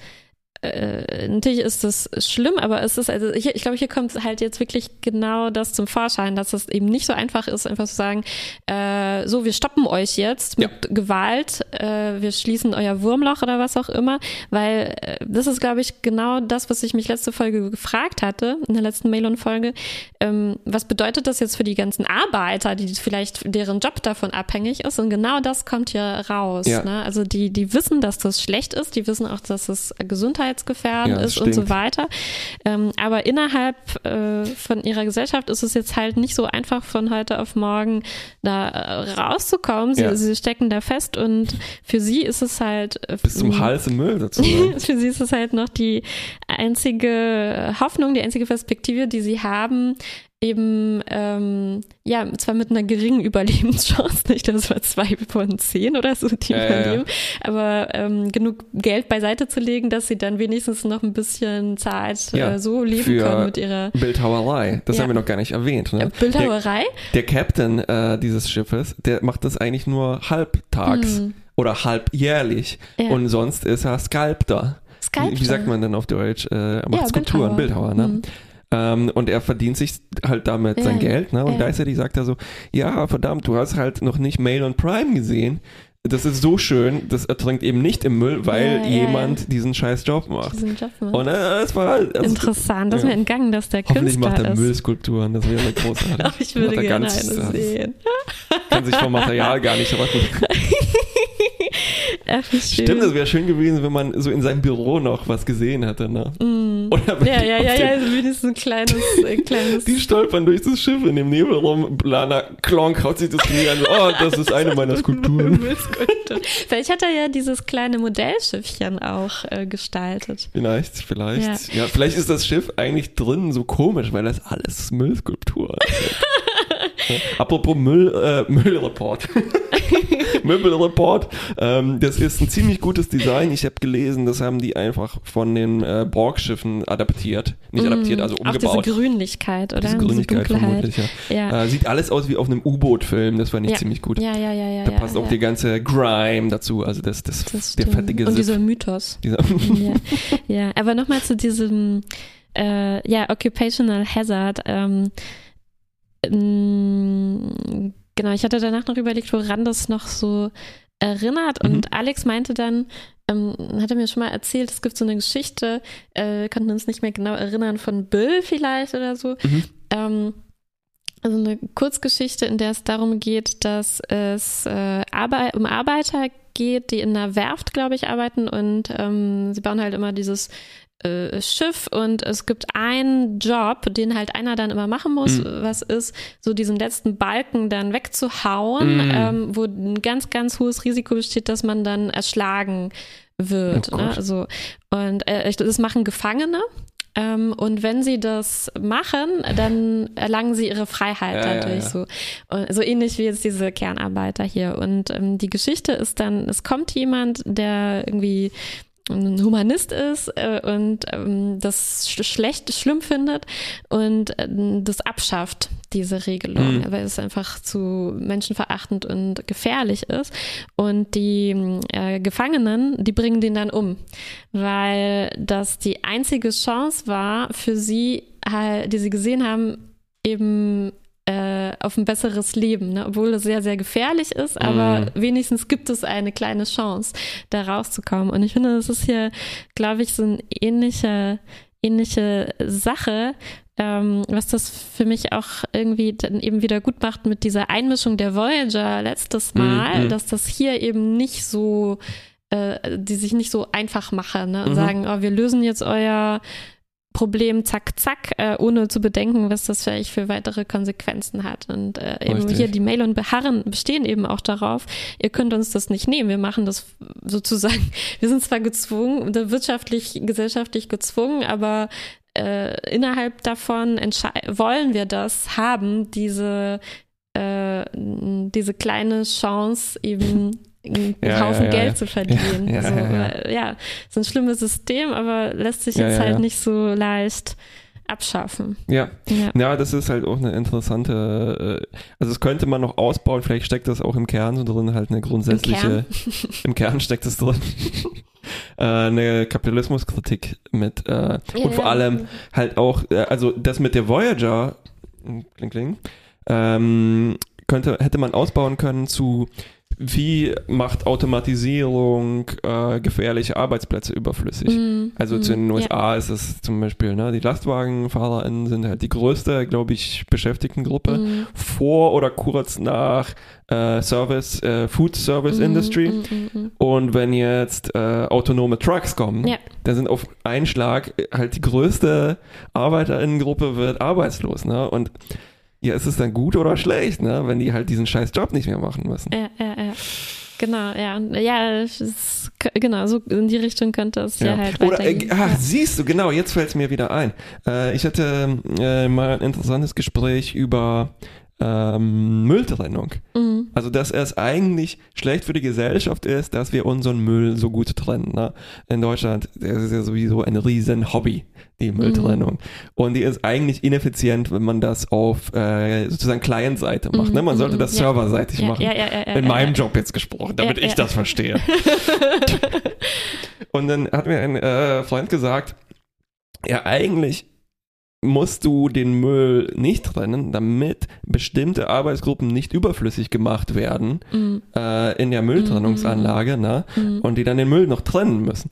äh, natürlich ist das schlimm, aber es ist, also ich, ich glaube, hier kommt halt jetzt wirklich genau das zum Vorschein, dass es eben nicht so einfach ist, einfach zu sagen, äh, so, wir stoppen euch jetzt mit ja. Gewalt, äh, wir schließen euer Wurmloch oder was auch immer, weil äh, das ist, glaube ich, genau das, was ich mich letzte Folge gefragt hatte, in der letzten Mail-on-Folge. Ähm, was bedeutet das jetzt für die ganzen Arbeiter, die vielleicht deren Job davon abhängig ist? Und genau das kommt hier raus. Ja. Ne? Also die, die wissen, dass das schlecht ist, die wissen auch, dass es Gesundheit gesundheitsgefährdend ja, ist stinkt. und so weiter. Ähm, aber innerhalb äh, von ihrer Gesellschaft ist es jetzt halt nicht so einfach von heute auf morgen da äh, rauszukommen. Sie, ja. sie, stecken da fest und für sie ist es halt äh, bis zum Hals im Müll dazu. für sie ist es halt noch die einzige Hoffnung, die einzige Perspektive, die sie haben, eben, ähm, ja, zwar mit einer geringen Überlebenschance, nicht, das war zwei von zehn oder so, die ja, überleben, ja. aber ähm, genug Geld beiseite zu legen, dass sie dann wenigstens noch ein bisschen Zeit ja, äh, so leben können mit ihrer Bildhauerei. Das haben wir noch gar nicht erwähnt. Ne? Bildhauerei? Der, der Captain äh, dieses Schiffes, der macht das eigentlich nur halbtags hm. oder halbjährlich und sonst ist er Sculptor. Sculptor. Wie, wie sagt man denn auf Deutsch? Äh, er macht Skulpturen, Bildhauer, Bildhauer ne? Hm. Ähm, und er verdient sich halt damit ja. sein Geld. Ne? Und ja. gleichzeitig sagt er so, ja, verdammt, du hast halt noch nicht Mail und Prime gesehen. Das ist so schön, das ertrinkt eben nicht im Müll, weil ja, jemand diesen scheiß Job macht. Diesen Job macht. Und äh, das war halt, also, Interessant, das ist mir entgangen, dass der Künstler Hoffentlich macht er Müllskulpturen, das wäre großartig. ich würde gerne eine sehen. Kann sich vom Material gar nicht retten. Ach, Stimmt, es wäre schön gewesen, wenn man so in seinem Büro noch was gesehen hätte, ne? Mm. Oder ja, ja, ja, ja, also wenigstens ein kleines, ein kleines. Die stolpern durch das Schiff in dem Nebel rum, Lana Klonk haut sich das Ding an, oh, das ist eine meiner Skulpturen. vielleicht hat er ja dieses kleine Modellschiffchen auch äh, gestaltet. Vielleicht, vielleicht. Ja. ja, vielleicht ist das Schiff eigentlich drin so komisch, weil das alles Müllskulpturen sind. Apropos Müll, äh, Müllreport. Möbelreport. Ähm, das ist ein ziemlich gutes Design. Ich habe gelesen, das haben die einfach von den äh, Borg-Schiffen adaptiert. Nicht mm, adaptiert, also umgebaut. Auch diese Grünlichkeit, oder? Diese Grünlichkeit diese vermutlich, ja. ja. Äh, sieht alles aus wie auf einem U-Boot-Film. Das fand ich ja. ziemlich gut. Ja, ja, ja, ja. Da passt auch die ganze Grime dazu. Also das, das, das der fettige Und dieser Mythos. Dieser ja. aber nochmal zu diesem äh, ja, Occupational Hazard. Ähm, genau, ich hatte danach noch überlegt, woran das noch so erinnert. Mhm. Und Alex meinte dann, ähm, hat er mir schon mal erzählt, es gibt so eine Geschichte, äh, konnten uns nicht mehr genau erinnern, von Bill vielleicht oder so. Mhm. Ähm, also eine Kurzgeschichte, in der es darum geht, dass es äh, Arbeit, um Arbeiter geht, die in einer Werft, glaube ich, arbeiten und ähm, sie bauen halt immer dieses äh, Schiff und es gibt einen Job, den halt einer dann immer machen muss, mhm. was ist, so diesen letzten Balken dann wegzuhauen, mhm. ähm, wo ein ganz, ganz hohes Risiko besteht, dass man dann erschlagen wird. Oh ne? Also, und äh, das machen Gefangene. Ähm, und wenn sie das machen, dann erlangen sie ihre Freiheit ja, dadurch. Ja, ja. So, so ähnlich wie jetzt diese Kernarbeiter hier. Und ähm, die Geschichte ist dann, es kommt jemand, der irgendwie ein Humanist ist äh, und ähm, das sch schlecht, schlimm findet und äh, das abschafft, diese Regelung, mhm. weil es einfach zu menschenverachtend und gefährlich ist. Und die äh, Gefangenen, die bringen den dann um, weil das die einzige Chance war für sie, halt, die sie gesehen haben, eben äh, auf ein besseres Leben, ne? obwohl es sehr, sehr gefährlich ist, aber mm. wenigstens gibt es eine kleine Chance, da rauszukommen. Und ich finde, das ist hier, glaube ich, so eine ähnliche, ähnliche Sache, ähm, was das für mich auch irgendwie dann eben wieder gut macht mit dieser Einmischung der Voyager letztes mhm, Mal, mm, dass das hier eben nicht so äh, die sich nicht so einfach machen ne? und mhm. sagen, oh, wir lösen jetzt euer Problem zack, zack, äh, ohne zu bedenken, was das vielleicht für weitere Konsequenzen hat. Und äh, eben Richtig. hier die Mail und Beharren bestehen eben auch darauf, ihr könnt uns das nicht nehmen. Wir machen das sozusagen, wir sind zwar gezwungen, wirtschaftlich, gesellschaftlich gezwungen, aber äh, innerhalb davon wollen wir das haben, diese, äh, diese kleine Chance eben einen ja, Haufen ja, Geld zu verdienen. Ja, so, ja, ist ein schlimmes System, aber lässt sich jetzt halt nicht so leicht abschaffen. Ja. ja. Ja, das ist halt auch eine interessante, äh, also das könnte man noch ausbauen, vielleicht steckt das auch im Kern so drin, halt eine grundsätzliche, im Kern, im Kern steckt das drin, äh, eine Kapitalismuskritik mit äh, ja, und vor ja. allem halt auch, äh, also das mit der Voyager, kling, kling, ähm, könnte, hätte man ausbauen können zu wie macht Automatisierung äh, gefährliche Arbeitsplätze überflüssig? Mm, also mm, zu den USA ja. ist es zum Beispiel, ne, die LastwagenfahrerInnen sind halt die größte, glaube ich, Beschäftigtengruppe mm. vor oder kurz nach äh, Service, äh, Food Service mm, Industry. Mm, mm, Und wenn jetzt äh, autonome Trucks kommen, ja. dann sind auf einen Schlag halt die größte ArbeiterInnengruppe wird arbeitslos. Ne? Und ja, ist es dann gut oder schlecht, ne? wenn die halt diesen scheiß Job nicht mehr machen müssen. Ja, ja, ja. Genau, ja. Und ja, ist, genau, so in die Richtung könnte es ja, ja halt Oder, äh, ach, ja. siehst du, genau, jetzt fällt es mir wieder ein. Äh, ich hatte äh, mal ein interessantes Gespräch über ähm, Mülltrennung. Mhm. Also, dass es eigentlich schlecht für die Gesellschaft ist, dass wir unseren Müll so gut trennen. Ne? In Deutschland das ist ja sowieso ein riesen Hobby, die Mülltrennung. Mhm. Und die ist eigentlich ineffizient, wenn man das auf äh, sozusagen Client-Seite macht. Ne? Man mhm. sollte das ja. serverseitig ja, machen. Ja, In meinem Job jetzt gesprochen, damit ich das verstehe. Und dann hat mir ein äh, Freund gesagt, ja, eigentlich musst du den Müll nicht trennen, damit bestimmte Arbeitsgruppen nicht überflüssig gemacht werden mhm. äh, in der Mülltrennungsanlage, mhm. ne? Mhm. Und die dann den Müll noch trennen müssen.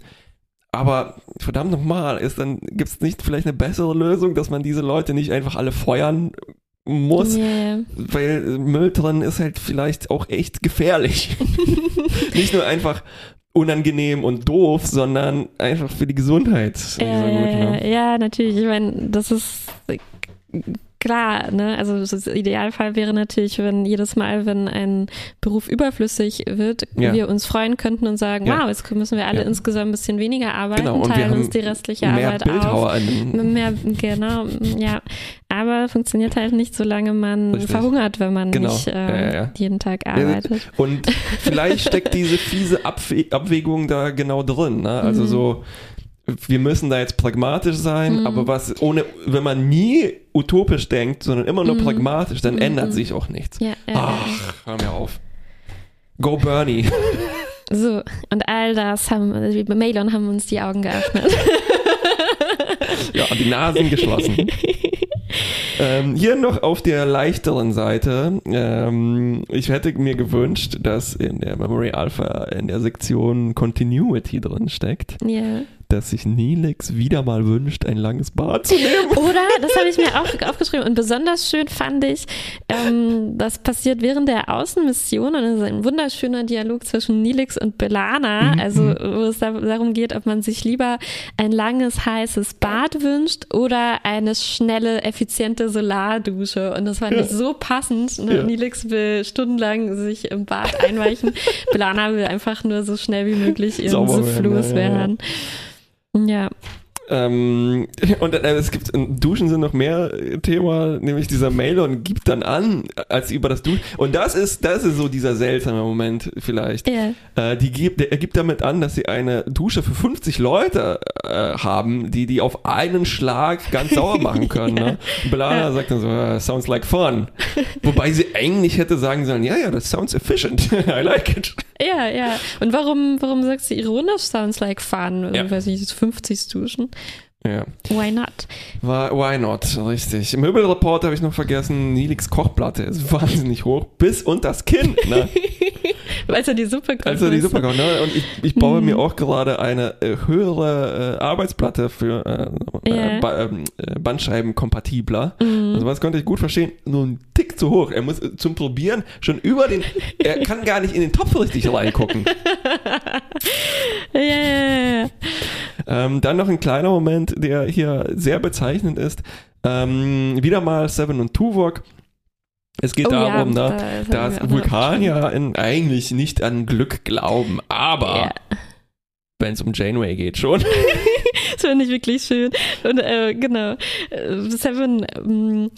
Aber verdammt nochmal, ist dann, gibt es nicht vielleicht eine bessere Lösung, dass man diese Leute nicht einfach alle feuern muss, yeah. weil Müll trennen ist halt vielleicht auch echt gefährlich. nicht nur einfach unangenehm und doof, sondern einfach für die Gesundheit. Äh, ne? Ja, natürlich. Ich meine, das ist klar, ne? Also das Idealfall wäre natürlich, wenn jedes Mal, wenn ein Beruf überflüssig wird, ja. wir uns freuen könnten und sagen, ja. wow, jetzt müssen wir alle ja. insgesamt ein bisschen weniger arbeiten, genau. und teilen uns die restliche mehr Arbeit auf. Mehr, genau, ja. Aber funktioniert halt nicht, solange man Richtig. verhungert, wenn man genau. nicht äh, jeden Tag arbeitet. Und vielleicht steckt diese fiese Abwä Abwägung da genau drin. Ne? Also mhm. so wir müssen da jetzt pragmatisch sein, mhm. aber was ohne, wenn man nie utopisch denkt, sondern immer nur mhm. pragmatisch, dann mhm. ändert sich auch nichts. Ja, ja, Ach, hör mir auf. Go Bernie. So, und all das haben, Mailon haben uns die Augen geöffnet. ja, und die Nasen geschlossen. ähm, hier noch auf der leichteren Seite. Ähm, ich hätte mir gewünscht, dass in der Memory Alpha in der Sektion Continuity drin steckt. Ja. Yeah dass sich Nelix wieder mal wünscht, ein langes Bad zu nehmen. Oder, das habe ich mir auch aufgeschrieben. Und besonders schön fand ich, ähm, das passiert während der Außenmission und es ist ein wunderschöner Dialog zwischen Nelix und Belana. Mhm. Also, wo es darum geht, ob man sich lieber ein langes, heißes Bad wünscht oder eine schnelle, effiziente Solardusche. Und das fand ja. ich so passend. Ne? Ja. Nelix will stundenlang sich im Bad einweichen. Belana will einfach nur so schnell wie möglich ihren Siff loswerden. Ja, ja. Ähm, und äh, es gibt in Duschen sind noch mehr Thema, nämlich dieser Mailon gibt dann an, als über das Duschen. Und das ist, das ist so dieser seltsame Moment vielleicht. Yeah. Äh, die gibt, er gibt damit an, dass sie eine Dusche für 50 Leute äh, haben, die die auf einen Schlag ganz sauer machen können. yeah. ne? Blana ja. sagt dann so, uh, sounds like fun. Wobei sie eigentlich hätte sagen sollen, ja, ja, das sounds efficient. I like it. Ja, ja. Und warum, warum sagst du ironisch sounds like fun? Ja. Ich weiß nicht, 50 Duschen. Ja. Why not? Why not, richtig. Im Möbelreport habe ich noch vergessen, Nilix Kochplatte ist wahnsinnig hoch, bis und das Kinn. Ne? Als er die Suppe kocht. Als er die Suppe kocht, ne? Und ich, ich baue mm. mir auch gerade eine äh, höhere äh, Arbeitsplatte für äh, yeah. ba ähm, äh, Bandscheiben-kompatibler. Mm. Also was konnte ich gut verstehen, nur ein Tick zu hoch. Er muss äh, zum Probieren schon über den, er kann gar nicht in den Topf richtig reingucken. ja, ja, ja. Ähm, dann noch ein kleiner Moment, der hier sehr bezeichnend ist. Ähm, wieder mal Seven und Tuvok. Es geht oh, darum, ja, ne, da, dass Vulkanier in, eigentlich nicht an Glück glauben, aber yeah. wenn es um Janeway geht, schon. das finde ich wirklich schön. Und äh, genau, äh, Seven ähm,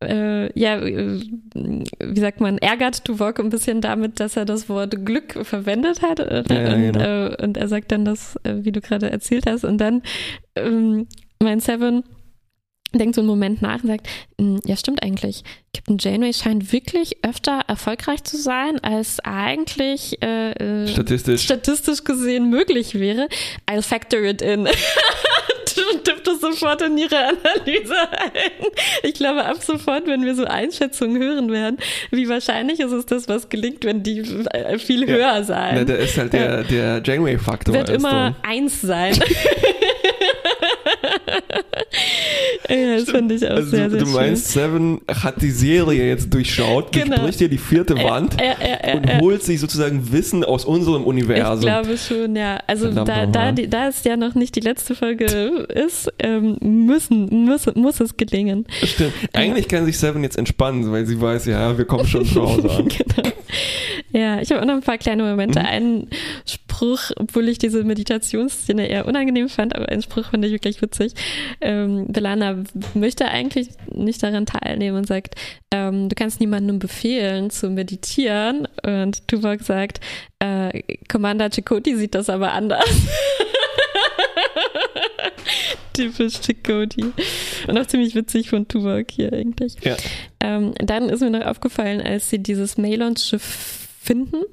äh, ja, äh, wie sagt man, ärgert Tuvok ein bisschen damit, dass er das Wort Glück verwendet hat. Äh, ja, und, genau. äh, und, er sagt dann das, äh, wie du gerade erzählt hast. Und dann ähm, mein Seven denkt so einen Moment nach und sagt, hm, ja stimmt eigentlich, Captain Janeway scheint wirklich öfter erfolgreich zu sein, als eigentlich äh, statistisch. statistisch gesehen möglich wäre. I'll factor it in. tippt es sofort in ihre Analyse ein. Ich glaube, ab sofort, wenn wir so Einschätzungen hören werden, wie wahrscheinlich ist es das, was gelingt, wenn die äh, viel höher ja. sein. Na, der ist halt der, der Janeway-Faktor. Wird immer so. eins sein. ja, das fand ich auch also, sehr, sehr Du meinst, schön. Seven hat die Serie jetzt durchschaut, genau. durchbricht hier die vierte Wand ja, ja, und holt sich sozusagen Wissen aus unserem Universum. Ich glaube schon, ja. Also da, da, die, da es ja noch nicht die letzte Folge ist, ähm, müssen, muss, muss es gelingen. Stimmt. Eigentlich kann sich Seven jetzt entspannen, weil sie weiß, ja, wir kommen schon zu Hause an. genau. Ja, ich habe auch noch ein paar kleine Momente. Mhm. Einen Spruch, obwohl ich diese Meditationsszene eher unangenehm fand, aber einen Spruch fand ich wirklich witzig. Ähm, Belana möchte eigentlich nicht daran teilnehmen und sagt, ähm, du kannst niemandem befehlen zu meditieren. Und Tuvok sagt, äh, Commander Chakoti sieht das aber anders. Typisch Chakoti. Und auch ziemlich witzig von Tuvok hier eigentlich. Ja. Ähm, dann ist mir noch aufgefallen, als sie dieses Mailon-Schiff finden.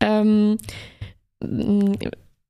Ähm,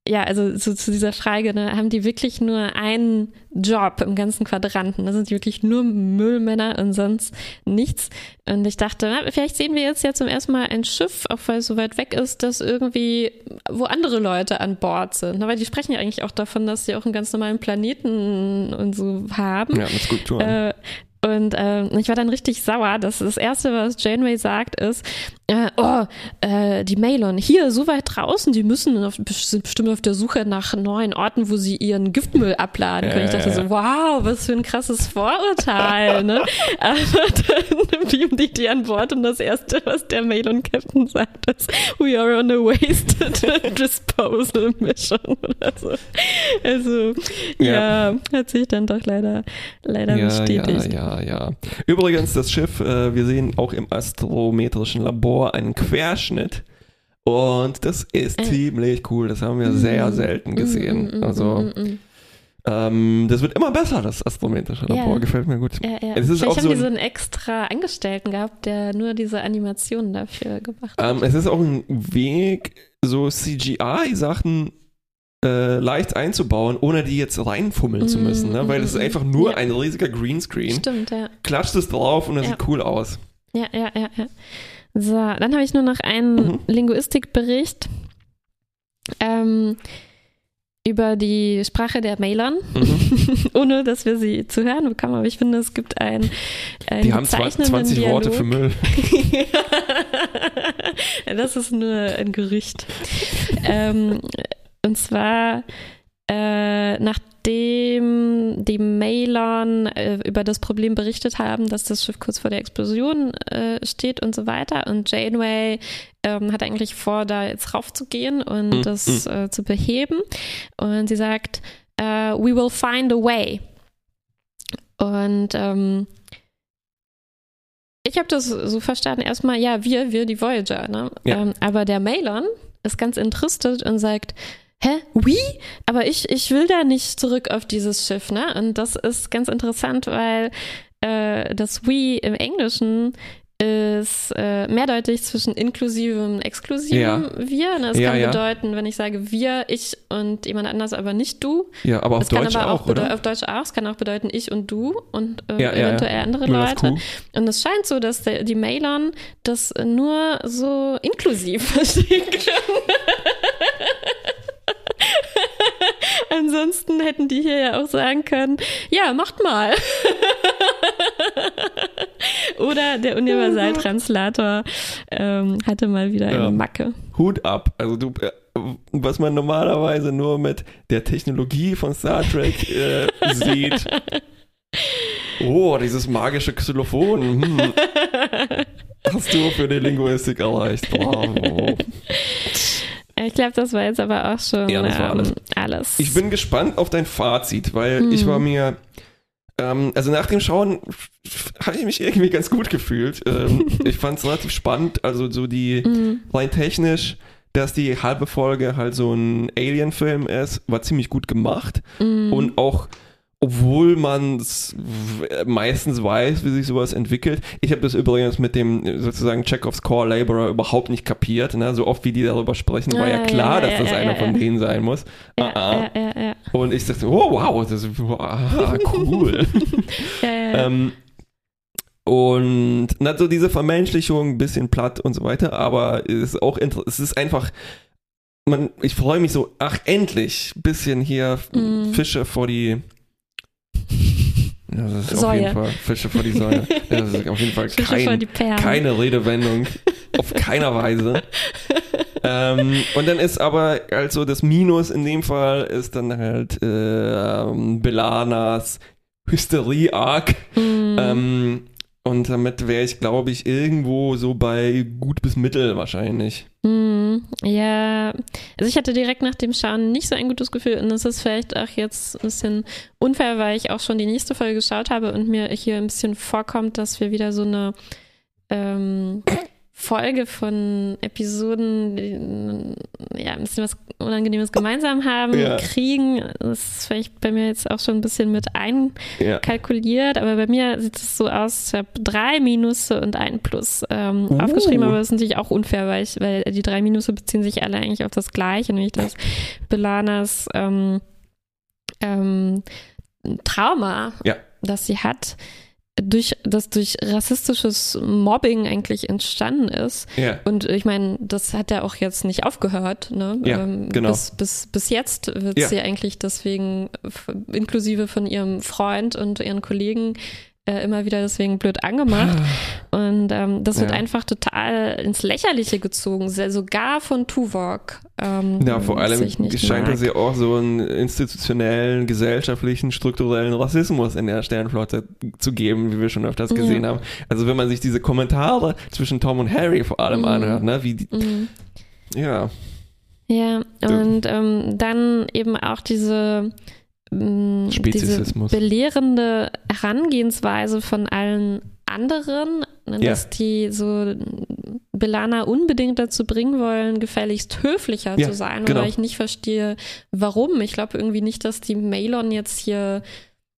ja, also so zu dieser Frage, ne, haben die wirklich nur einen Job im ganzen Quadranten? Das sind wirklich nur Müllmänner und sonst nichts. Und ich dachte, na, vielleicht sehen wir jetzt ja zum ersten Mal ein Schiff, auch weil es so weit weg ist, dass irgendwie, wo andere Leute an Bord sind. weil die sprechen ja eigentlich auch davon, dass sie auch einen ganz normalen Planeten und so haben. Ja, mit Skulpturen. Äh, und äh, ich war dann richtig sauer. dass das Erste, was Janeway sagt, ist, äh, oh, äh, die Malon, hier, so weit draußen, die müssen auf, sind bestimmt auf der Suche nach neuen Orten, wo sie ihren Giftmüll abladen können. ich dachte so, wow, was für ein krasses Vorurteil. ne? Aber dann beamen die die an Bord und das Erste, was der Malon-Captain sagt, ist, we are on a wasted disposal mission oder so. Also, ja, ja hat sich dann doch leider, leider ja, bestätigt. Ja, ja ja, Übrigens, das Schiff, äh, wir sehen auch im astrometrischen Labor einen Querschnitt. Und das ist äh. ziemlich cool. Das haben wir sehr mhm. selten gesehen. Mm, mm, also. Ähm, das wird immer besser, das astrometrische Labor. Ja. Gefällt mir gut. Ja, ja. Es ist Vielleicht auch haben so die so einen extra Angestellten gehabt, der nur diese Animationen dafür gemacht hat. Ähm, es ist auch ein Weg, so CGI-Sachen äh, leicht einzubauen, ohne die jetzt reinfummeln mm, zu müssen, ne? weil es ist einfach nur ja. ein riesiger Greenscreen. Stimmt, ja. Klatscht es drauf und das sieht cool aus. Ja, ja, ja, ja. So, dann habe ich nur noch einen mhm. Linguistikbericht ähm, über die Sprache der Mailern, mhm. ohne dass wir sie zu hören bekommen. Aber ich finde, es gibt ein. Die haben 20 Dialog. Worte für Müll. das ist nur ein Gerücht. ähm, und zwar, äh, nachdem die Mailern äh, über das Problem berichtet haben, dass das Schiff kurz vor der Explosion äh, steht und so weiter. Und Janeway ähm, hat eigentlich vor, da jetzt raufzugehen und mhm. das hm. äh, zu beheben. Und sie sagt, uh, we will find a way. Und ähm, ich habe das so verstanden, erstmal, ja, wir, wir, die Voyager, ne? Ja. Ähm, aber der Mailon ist ganz entrüstet und sagt, hä, wie? Aber ich, ich will da nicht zurück auf dieses Schiff, ne? Und das ist ganz interessant, weil äh, das we im Englischen ist äh, mehrdeutig zwischen inklusivem und exklusivem ja. wir. Ne? Es ja, kann ja. bedeuten, wenn ich sage wir, ich und jemand anders, aber nicht du. Ja, aber auf es Deutsch aber auch, oder? Auf Deutsch auch. Es kann auch bedeuten ich und du und äh, eventuell andere Leute. Und es scheint so, dass der, die Mailern das nur so inklusiv verstehen können. Ansonsten hätten die hier ja auch sagen können, ja, macht mal. Oder der Universaltranslator ähm, hatte mal wieder eine ja. Macke. Hut ab. Also du, äh, was man normalerweise nur mit der Technologie von Star Trek äh, sieht. Oh, dieses magische Xylophon. Hm. Hast du für die Linguistik erreicht. Bravo. Ich glaube, das war jetzt aber auch schon ja, war alles. Ähm, alles. Ich bin gespannt auf dein Fazit, weil hm. ich war mir, ähm, also nach dem Schauen habe ich mich irgendwie ganz gut gefühlt. Ähm, ich fand es relativ spannend, also so die hm. rein technisch, dass die halbe Folge halt so ein Alien-Film ist, war ziemlich gut gemacht hm. und auch obwohl man meistens weiß, wie sich sowas entwickelt. Ich habe das übrigens mit dem sozusagen Chekhovs Core Laborer überhaupt nicht kapiert. Ne? So oft wie die darüber sprechen, war ja, ja klar, ja, dass das einer von denen sein muss. Ja, ah, ah. Und ich dachte, oh wow, das ist ah, cool. ähm, und na, so diese Vermenschlichung, ein bisschen platt und so weiter, aber es ist auch es ist einfach man, ich freue mich so, ach endlich, bisschen hier mm. Fische vor die ja, das ist Säue. auf jeden Fall Fische vor die Säue. Das ist auf jeden Fall kein, keine Redewendung. auf keiner Weise. ähm, und dann ist aber also das Minus in dem Fall ist dann halt äh, Belanas Hysterie-Arc. Mm. Ähm, und damit wäre ich, glaube ich, irgendwo so bei gut bis mittel wahrscheinlich. Mm, ja, also ich hatte direkt nach dem Schauen nicht so ein gutes Gefühl und das ist vielleicht auch jetzt ein bisschen unfair, weil ich auch schon die nächste Folge geschaut habe und mir hier ein bisschen vorkommt, dass wir wieder so eine ähm, Folge von Episoden, die ja, ein bisschen was Unangenehmes gemeinsam haben, ja. kriegen. Das ist vielleicht bei mir jetzt auch schon ein bisschen mit einkalkuliert, ja. aber bei mir sieht es so aus, ich habe drei Minusse und ein Plus ähm, uh. aufgeschrieben, aber das ist natürlich auch unfair, weil, ich, weil die drei Minusse beziehen sich alle eigentlich auf das Gleiche, nämlich das Belanas ähm, ähm, Trauma, ja. das sie hat durch das durch rassistisches Mobbing eigentlich entstanden ist. Ja. Und ich meine, das hat ja auch jetzt nicht aufgehört. Ne? Ja, ähm, genau. Bis, bis, bis jetzt wird ja. sie eigentlich deswegen inklusive von ihrem Freund und ihren Kollegen äh, immer wieder deswegen blöd angemacht. Und ähm, das wird ja. einfach total ins Lächerliche gezogen, sogar von Tuvok. Ähm, ja, vor allem scheint es ja auch so einen institutionellen, gesellschaftlichen, strukturellen Rassismus in der Sternflotte zu geben, wie wir schon öfters gesehen ja. haben. Also wenn man sich diese Kommentare zwischen Tom und Harry vor allem mhm. anhört, ne, wie die, mhm. ja. Ja, und ähm, dann eben auch diese Mm, diese belehrende Herangehensweise von allen anderen, ne, dass ja. die so Belana unbedingt dazu bringen wollen, gefälligst höflicher ja, zu sein, genau. weil ich nicht verstehe, warum. Ich glaube irgendwie nicht, dass die Malon jetzt hier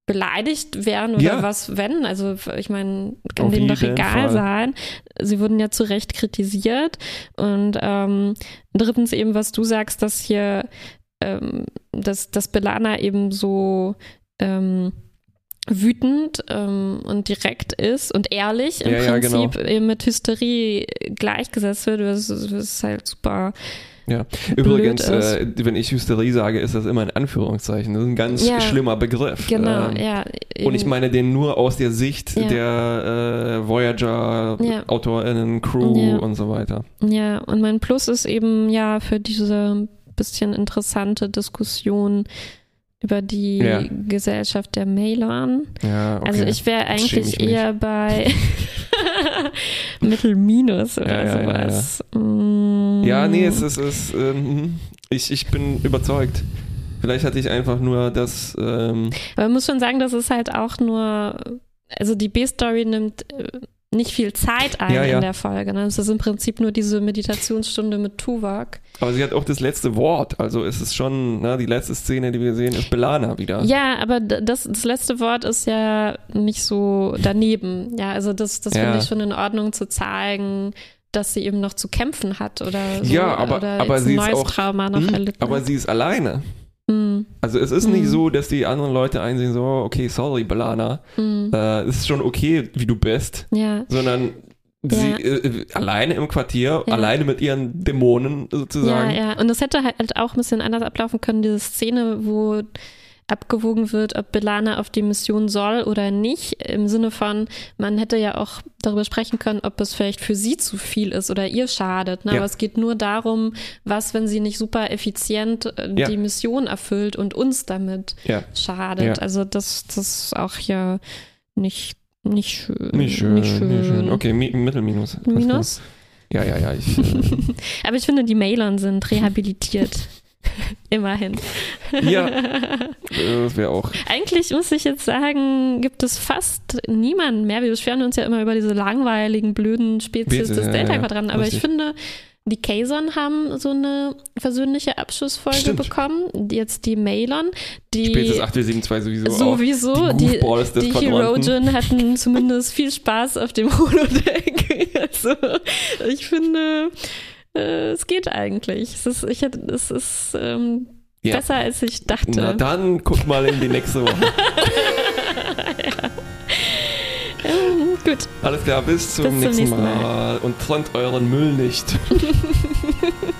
beleidigt werden oder ja. was, wenn. Also ich meine, kann denen doch egal Fall. sein. Sie wurden ja zu Recht kritisiert. Und ähm, drittens eben, was du sagst, dass hier ähm, dass, dass Belana eben so ähm, wütend ähm, und direkt ist und ehrlich im ja, Prinzip ja, genau. mit Hysterie gleichgesetzt wird, das ist halt super. Ja, übrigens, äh, wenn ich Hysterie sage, ist das immer in Anführungszeichen. Das ist ein ganz ja, schlimmer Begriff. Genau, ähm, ja. Eben. Und ich meine den nur aus der Sicht ja. der äh, Voyager, ja. AutorInnen, Crew und so weiter. Ja, und mein Plus ist eben ja für diese bisschen interessante Diskussion über die ja. Gesellschaft der Mailern. Ja, okay. Also ich wäre eigentlich eher nicht. bei Mittel-Minus oder ja, sowas. Ja, mm. ja, nee, es ist, es, ähm, ich, ich bin überzeugt. Vielleicht hatte ich einfach nur das. Ähm Aber man muss schon sagen, das ist halt auch nur, also die B-Story nimmt äh, nicht viel Zeit ein ja, ja. in der Folge. Ne? Es ist im Prinzip nur diese Meditationsstunde mit Tuvok. Aber sie hat auch das letzte Wort. Also ist es schon, na, ne, die letzte Szene, die wir sehen, ist Belana wieder. Ja, aber das, das letzte Wort ist ja nicht so daneben. Ja, also das, das ja. finde ich schon in Ordnung zu zeigen, dass sie eben noch zu kämpfen hat oder so. Ja, aber, oder aber sie ein neues ist auch, Trauma noch mh, erlitten. Aber sie ist alleine. Also es ist mhm. nicht so, dass die anderen Leute einsehen, so, okay, sorry, Balana, mhm. äh, es ist schon okay, wie du bist, ja. sondern sie ja. äh, alleine im Quartier, ja. alleine mit ihren Dämonen sozusagen. Ja, ja, und das hätte halt auch ein bisschen anders ablaufen können, diese Szene, wo abgewogen wird, ob Belana auf die Mission soll oder nicht. Im Sinne von, man hätte ja auch darüber sprechen können, ob es vielleicht für sie zu viel ist oder ihr schadet. Ne? Ja. Aber es geht nur darum, was, wenn sie nicht super effizient äh, ja. die Mission erfüllt und uns damit ja. schadet. Also das, das ist auch ja nicht, nicht schön. Nicht schön. Nicht schön. Nicht schön. Okay, Mi Mittelminus. Minus? Ja, ja, ja. Ich, äh Aber ich finde, die Mailern sind rehabilitiert. Immerhin. Ja, das wäre auch. Eigentlich muss ich jetzt sagen, gibt es fast niemanden mehr. Wir beschweren uns ja immer über diese langweiligen, blöden Spezies des Delta-Quadranten, aber Richtig. ich finde, Die Kazon haben so eine versöhnliche Abschlussfolge Stimmt. bekommen. Jetzt die Mailern. Die Spätes 8W72 sowieso. Sowieso. Auch. Die, die, die Herogen hatten zumindest viel Spaß auf dem Holodeck. also, ich finde, äh, es geht eigentlich. Es ist, ich, es ist ähm, ja. besser, als ich dachte. Na dann guck mal in die nächste Woche. ja. Ähm, gut. Alles klar, bis zum, bis nächsten, zum nächsten Mal. Mal. Und trennt euren Müll nicht.